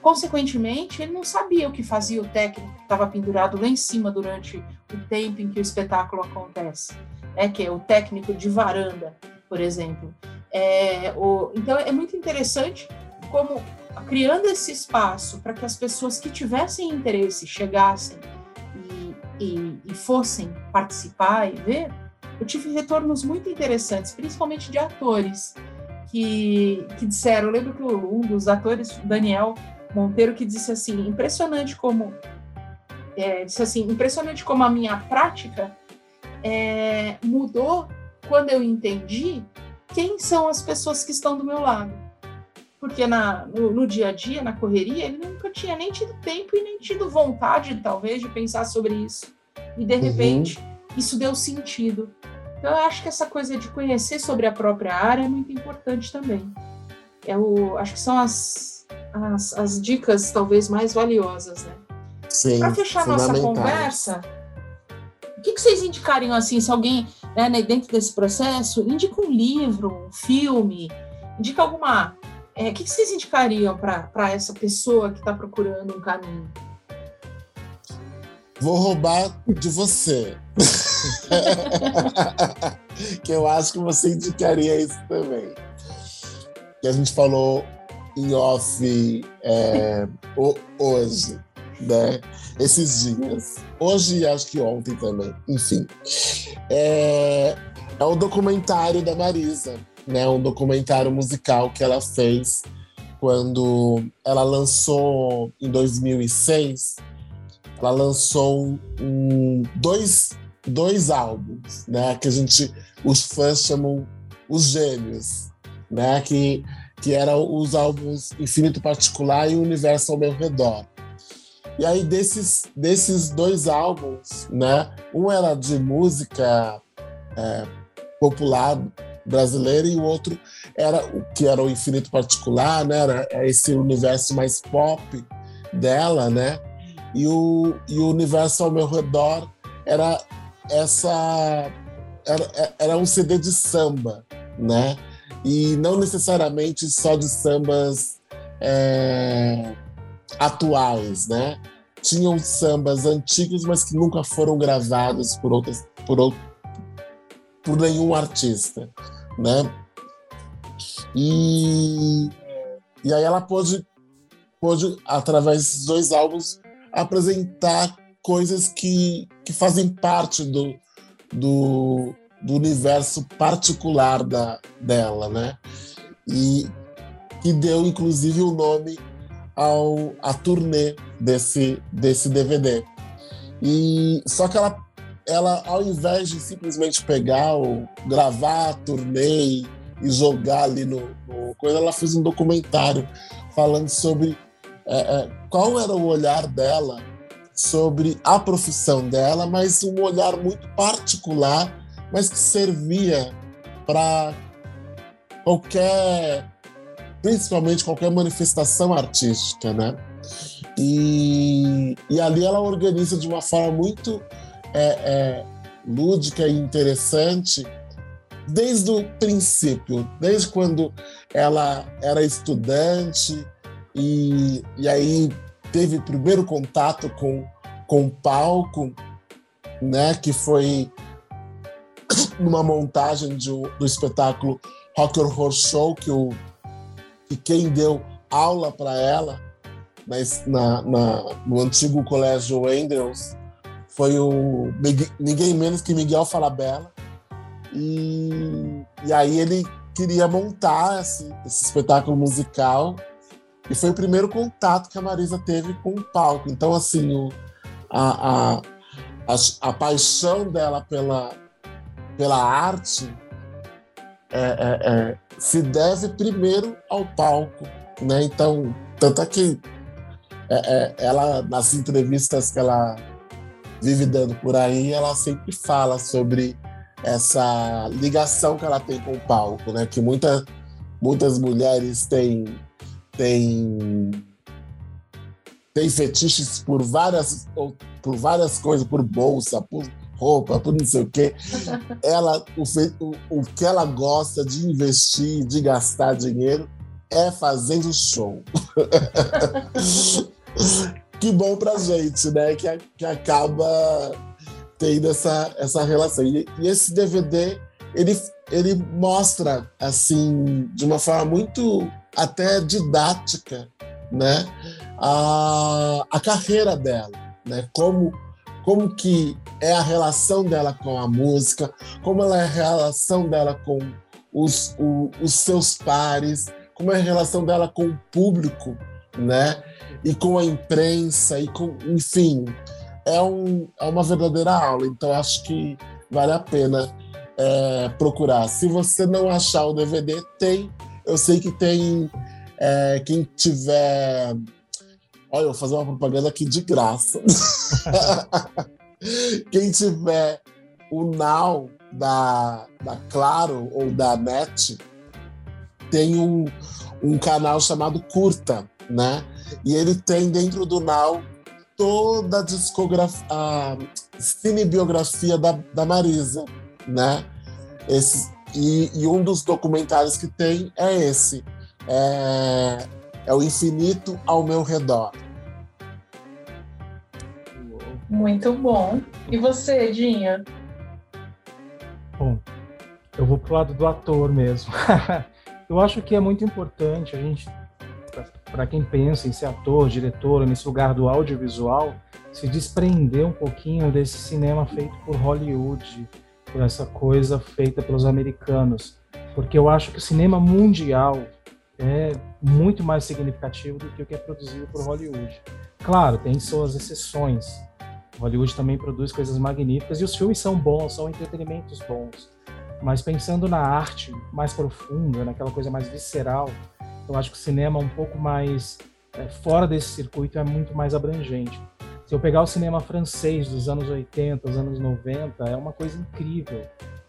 Consequentemente, ele não sabia o que fazia o técnico que estava pendurado lá em cima durante o tempo em que o espetáculo acontece, né, que é o técnico de varanda, por exemplo. É, o, então, é muito interessante como, criando esse espaço para que as pessoas que tivessem interesse chegassem e, e, e fossem participar e ver, eu tive retornos muito interessantes, principalmente de atores que, que disseram, eu lembro que um dos atores, Daniel Monteiro, que disse assim, impressionante como é, disse assim, impressionante como a minha prática é, mudou quando eu entendi quem são as pessoas que estão do meu lado. Porque na, no, no, dia a dia, na correria, ele nunca tinha nem tido tempo e nem tido vontade, talvez, de pensar sobre isso. e de repente uhum. isso deu sentido. Então, eu acho que essa coisa de conhecer sobre a própria área é muito importante também. Eu é acho que são as, as, as dicas talvez mais valiosas, né? Sim. Para fechar nossa conversa, o que, que vocês indicariam assim, se alguém né, dentro desse processo indica um livro, um filme, indica alguma. É, o que, que vocês indicariam para essa pessoa que está procurando um caminho? Vou roubar de você. que eu acho que você indicaria isso também. Que a gente falou em off é, hoje, né? Esses dias. Hoje e acho que ontem também. Enfim. É, é o documentário da Marisa, né? Um documentário musical que ela fez quando ela lançou em 2006 ela lançou um, dois, dois álbuns, né? Que a gente, os fãs chamam os gêmeos, né? Que, que eram os álbuns Infinito Particular e Universo ao Meu Redor. E aí, desses, desses dois álbuns, né? Um era de música é, popular brasileira e o outro era o que era o Infinito Particular, né? Era esse universo mais pop dela, né? e o, e o universo ao meu redor era essa era, era um CD de samba, né? E não necessariamente só de sambas é, atuais, né? Tinham sambas antigos, mas que nunca foram gravados por outras por, por nenhum artista, né? E, e aí ela pôde, pôde, através desses dois álbuns, apresentar coisas que, que fazem parte do, do, do universo particular da, dela, né? E que deu inclusive o nome ao a turnê desse desse DVD. E só que ela ela ao invés de simplesmente pegar o gravar a turnê e jogar ali no, no coisa, ela fez um documentário falando sobre é, é, qual era o olhar dela sobre a profissão dela, mas um olhar muito particular, mas que servia para qualquer, principalmente qualquer manifestação artística, né? E, e ali ela organiza de uma forma muito é, é, lúdica e interessante desde o princípio, desde quando ela era estudante, e, e aí teve primeiro contato com, com o palco, né, que foi numa montagem de, do espetáculo Rock Horror Show, que, o, que quem deu aula para ela na, na, no antigo colégio Andrews foi o ninguém menos que Miguel Falabella. E, e aí ele queria montar esse, esse espetáculo musical e foi o primeiro contato que a Marisa teve com o palco. Então, assim, o, a, a, a, a, paixão dela pela, pela arte é, é, é, se deve primeiro ao palco. Né? Então, tanto é que é, é, ela, nas entrevistas que ela vive dando por aí, ela sempre fala sobre essa ligação que ela tem com o palco, né? Que muita, muitas mulheres têm tem tem fetiches por várias por várias coisas, por bolsa, por roupa, por não sei o quê. Ela o, o, o que ela gosta de investir, de gastar dinheiro é fazendo show. que bom pra gente, né? Que, que acaba tendo essa, essa relação. E, e, esse DVD, ele, ele mostra, assim, de uma forma muito até didática, né? A, a carreira dela, né? Como como que é a relação dela com a música, como é a relação dela com os, o, os seus pares, como é a relação dela com o público, né? E com a imprensa, e com, enfim, é, um, é uma verdadeira aula. Então, acho que vale a pena é, procurar. Se você não achar o DVD, tem eu sei que tem é, quem tiver. Olha, eu vou fazer uma propaganda aqui de graça. Quem tiver o Now da, da Claro ou da NET, tem um, um canal chamado Curta, né? E ele tem dentro do Now toda a discografia, a cinebiografia da, da Marisa, né? Esse, e, e, um dos documentários que tem é esse, é, é o Infinito ao Meu Redor. Muito bom. E você, Dinha? Bom, eu vou pro lado do ator mesmo. eu acho que é muito importante a gente, para quem pensa em ser ator, diretor, nesse lugar do audiovisual, se desprender um pouquinho desse cinema feito por Hollywood, por essa coisa feita pelos americanos. Porque eu acho que o cinema mundial é muito mais significativo do que o que é produzido por Hollywood. Claro, tem suas exceções, Hollywood também produz coisas magníficas e os filmes são bons, são entretenimentos bons. Mas pensando na arte mais profunda, naquela coisa mais visceral, eu acho que o cinema um pouco mais é, fora desse circuito é muito mais abrangente. Se eu pegar o cinema francês dos anos 80, dos anos 90, é uma coisa incrível.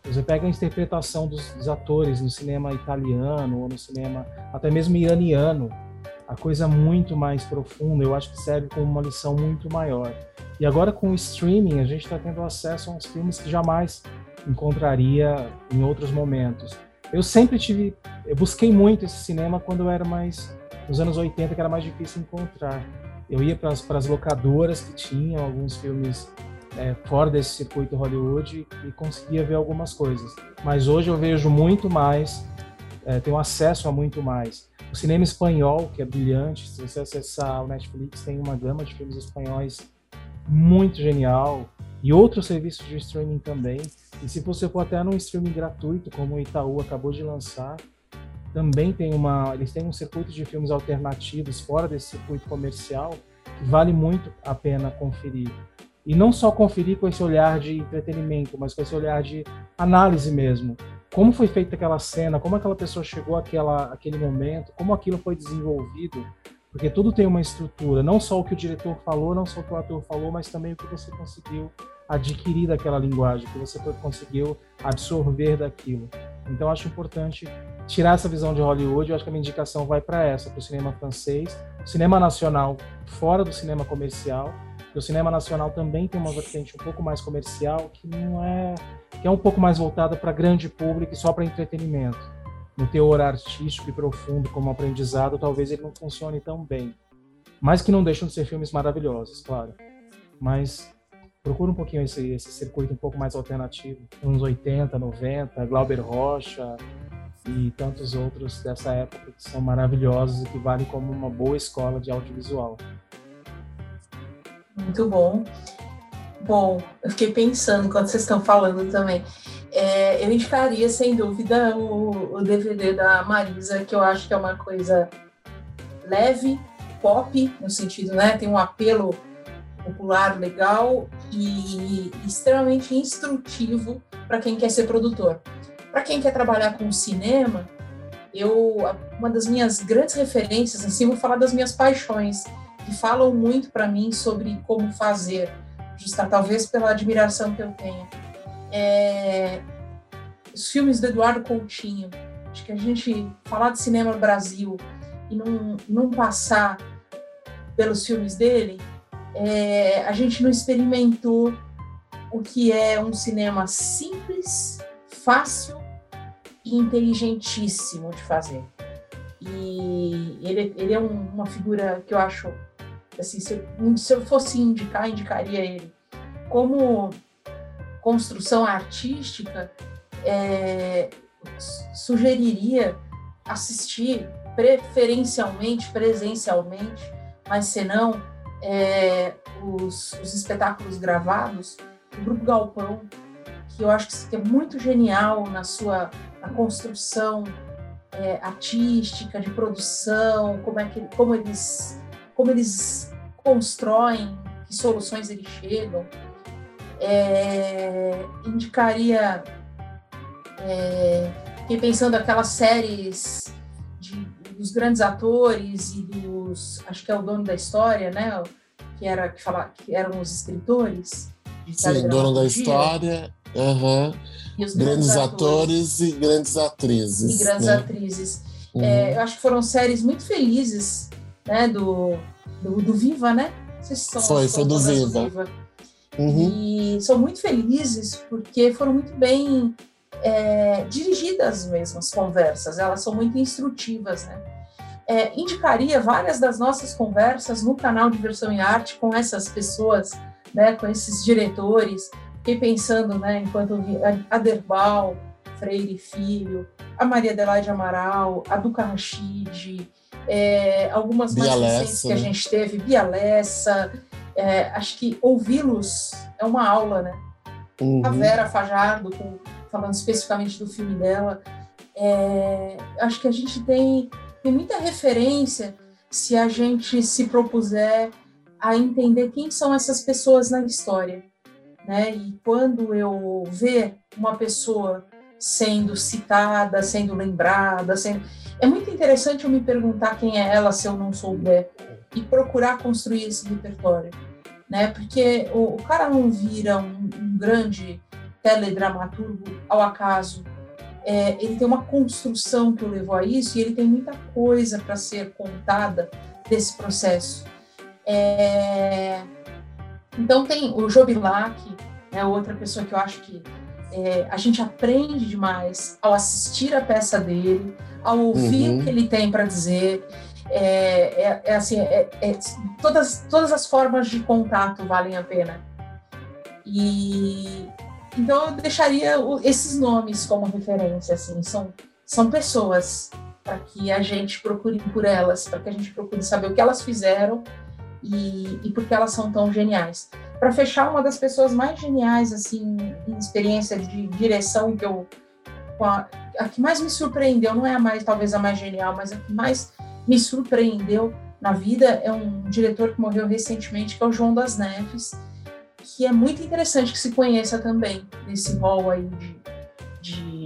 Você pega a interpretação dos, dos atores no cinema italiano ou no cinema até mesmo iraniano, a coisa muito mais profunda, eu acho que serve como uma lição muito maior. E agora com o streaming, a gente está tendo acesso a uns filmes que jamais encontraria em outros momentos. Eu sempre tive, eu busquei muito esse cinema quando eu era mais nos anos 80, que era mais difícil encontrar. Eu ia para as locadoras que tinham alguns filmes é, fora desse circuito Hollywood e conseguia ver algumas coisas. Mas hoje eu vejo muito mais, é, tenho acesso a muito mais. O cinema espanhol, que é brilhante, se você acessar o Netflix, tem uma gama de filmes espanhóis muito genial. E outros serviços de streaming também. E se você for até num streaming gratuito, como o Itaú acabou de lançar, também tem uma. Eles têm um circuito de filmes alternativos fora desse circuito comercial que vale muito a pena conferir. E não só conferir com esse olhar de entretenimento, mas com esse olhar de análise mesmo. Como foi feita aquela cena, como aquela pessoa chegou àquela, àquele momento, como aquilo foi desenvolvido porque tudo tem uma estrutura, não só o que o diretor falou, não só o que o ator falou, mas também o que você conseguiu adquirir daquela linguagem, que você conseguiu absorver daquilo. Então acho importante tirar essa visão de Hollywood, eu acho que a minha indicação vai para essa, para o cinema francês, cinema nacional fora do cinema comercial, o cinema nacional também tem uma vertente um pouco mais comercial, que não é que é um pouco mais voltada para grande público e só para entretenimento no teor artístico e profundo como aprendizado, talvez ele não funcione tão bem. Mas que não deixam de ser filmes maravilhosos, claro. Mas procura um pouquinho esse, esse circuito um pouco mais alternativo, uns 80, 90, Glauber Rocha e tantos outros dessa época que são maravilhosos e que valem como uma boa escola de audiovisual. Muito bom. Bom, eu fiquei pensando quando vocês estão falando também. É, eu indicaria, sem dúvida, o, o, DVD da Marisa, que eu acho que é uma coisa leve, pop, no sentido, né? Tem um apelo popular legal e extremamente instrutivo para quem quer ser produtor. Para quem quer trabalhar com cinema, eu uma das minhas grandes referências, assim, vou falar das minhas paixões, que falam muito para mim sobre como fazer, justa talvez pela admiração que eu tenho é, os filmes do Eduardo Coutinho. Acho que a gente falar de cinema no Brasil e não, não passar pelos filmes dele, é, a gente não experimentou o que é um cinema simples, fácil e inteligentíssimo de fazer. E ele, ele é um, uma figura que eu acho, assim, se eu, se eu fosse indicar, indicaria ele como construção artística, é, sugeriria assistir preferencialmente, presencialmente, mas se não, é, os, os, espetáculos gravados do Grupo Galpão, que eu acho que é muito genial na sua na construção é, artística, de produção, como, é que, como, eles, como eles constroem, que soluções eles chegam. É, indicaria, é, fiquei pensando aquelas séries dos grandes atores e dos, acho que é o dono da história, né? Que era que, fala, que eram os escritores Sim, dono da história. Uhum. E os grandes, grandes atores, atores, e grandes atrizes. E grandes né? atrizes. Uhum. É, eu acho que foram séries muito felizes, né? Do, do, do Viva, né? Se foi, foi do Viva. Viva. Uhum. E são muito felizes porque foram muito bem é, dirigidas mesmo as conversas, elas são muito instrutivas, né? É, indicaria várias das nossas conversas no canal Diversão e Arte com essas pessoas, né, com esses diretores. Fiquei pensando, né, enquanto vi Aderbal, Freire Filho, a Maria Adelaide Amaral, a Duca Rachid, é, algumas mais recentes que a né? gente teve, Bialessa. É, acho que ouvi-los é uma aula, né? Uhum. A Vera Fajardo, com, falando especificamente do filme dela. É, acho que a gente tem tem muita referência se a gente se propuser a entender quem são essas pessoas na história. Né? E quando eu ver uma pessoa sendo citada, sendo lembrada, sendo... é muito interessante eu me perguntar quem é ela se eu não souber e procurar construir esse repertório, né? Porque o, o cara não vira um, um grande teledramaturgo ao acaso, é, ele tem uma construção que o levou a isso e ele tem muita coisa para ser contada desse processo. É, então tem o Jobilac, né, outra pessoa que eu acho que é, a gente aprende demais ao assistir a peça dele, ao ouvir uhum. o que ele tem para dizer. É, é, é assim, é, é, todas, todas as formas de contato valem a pena. E então eu deixaria esses nomes como referência, assim, são, são pessoas para que a gente procure por elas, para que a gente procure saber o que elas fizeram e, e por que elas são tão geniais. Para fechar, uma das pessoas mais geniais, assim, em experiência de direção que eu a, a que mais me surpreendeu, não é a mais talvez a mais genial, mas a que mais me surpreendeu na vida é um diretor que morreu recentemente, que é o João das Neves que é muito interessante que se conheça também nesse rol aí de, de,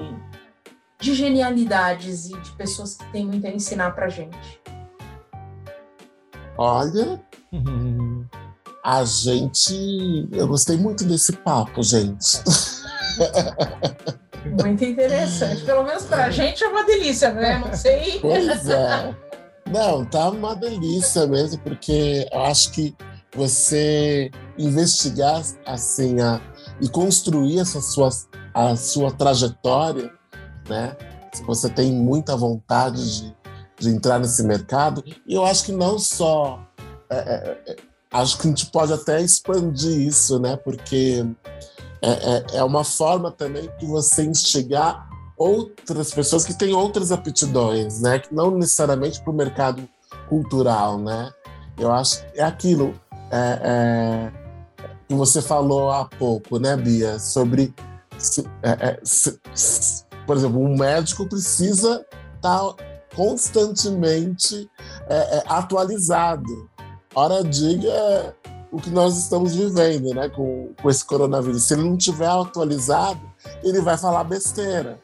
de genialidades e de pessoas que têm muito a ensinar pra gente. Olha, a gente. Eu gostei muito desse papo, gente. Muito interessante. Pelo menos pra gente é uma delícia, né? Não sei. Pois é. Não, tá uma delícia mesmo, porque eu acho que você investigar assim a, e construir essa sua, a sua trajetória, né? Se você tem muita vontade de, de entrar nesse mercado, e eu acho que não só é, é, é acho que a gente pode até expandir isso, né? Porque é, é, é uma forma também de você instigar outras pessoas que têm outras aptidões, né? Que não necessariamente para o mercado cultural, né? Eu acho é aquilo é, é, que você falou há pouco, né, Bia? Sobre, se, é, é se, se, por exemplo, um médico precisa estar tá constantemente é, é, atualizado. Ora, diga o que nós estamos vivendo, né, com, com esse coronavírus. Se ele não tiver atualizado, ele vai falar besteira.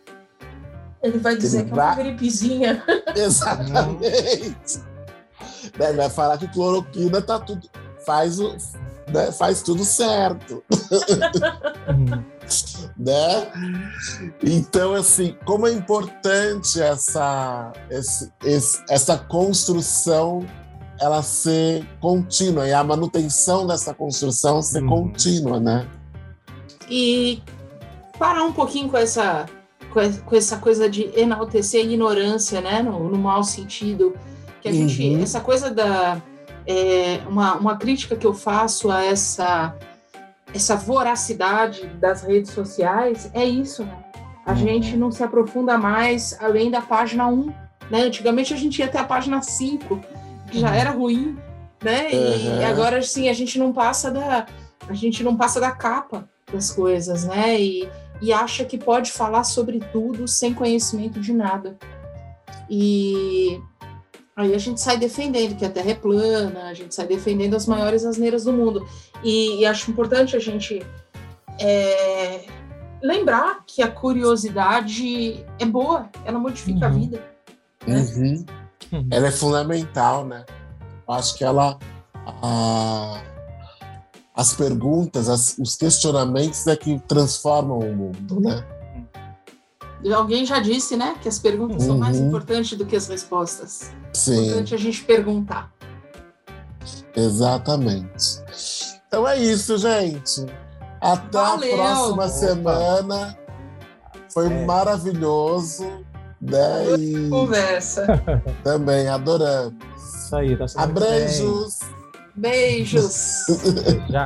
Ele vai dizer ele que vai... é uma gripezinha. Exatamente. né, vai falar que cloroquina tá tudo faz, o, né, faz tudo certo. né? Então, assim, como é importante essa, esse, esse, essa construção ela ser contínua e a manutenção dessa construção ser uhum. contínua, né? E parar um pouquinho com essa com essa coisa de enaltecer a ignorância, né, no, no mau sentido, que a uhum. gente essa coisa da é, uma, uma crítica que eu faço a essa, essa voracidade das redes sociais é isso, né? A uhum. gente não se aprofunda mais além da página 1, né? Antigamente a gente ia até a página 5, que já uhum. era ruim, né? Uhum. E agora, assim, a gente não passa da a gente não passa da capa das coisas, né? E, e acha que pode falar sobre tudo sem conhecimento de nada. E Aí a gente sai defendendo que a Terra é plana, a gente sai defendendo as maiores asneiras do mundo. E, e acho importante a gente é, lembrar que a curiosidade é boa, ela modifica uhum. a vida. Né? Uhum. Uhum. Ela é fundamental, né? Acho que ela. A, as perguntas, as, os questionamentos é que transformam o mundo, né? Alguém já disse, né, que as perguntas uhum. são mais uhum. importantes do que as respostas. Sim. É importante a gente perguntar. Exatamente. Então é isso, gente. Até Valeu. a próxima Opa. semana. Foi é. maravilhoso. Né? E... Conversa. Também adoramos. Isso aí, tá Abreijos. Beijos. Já.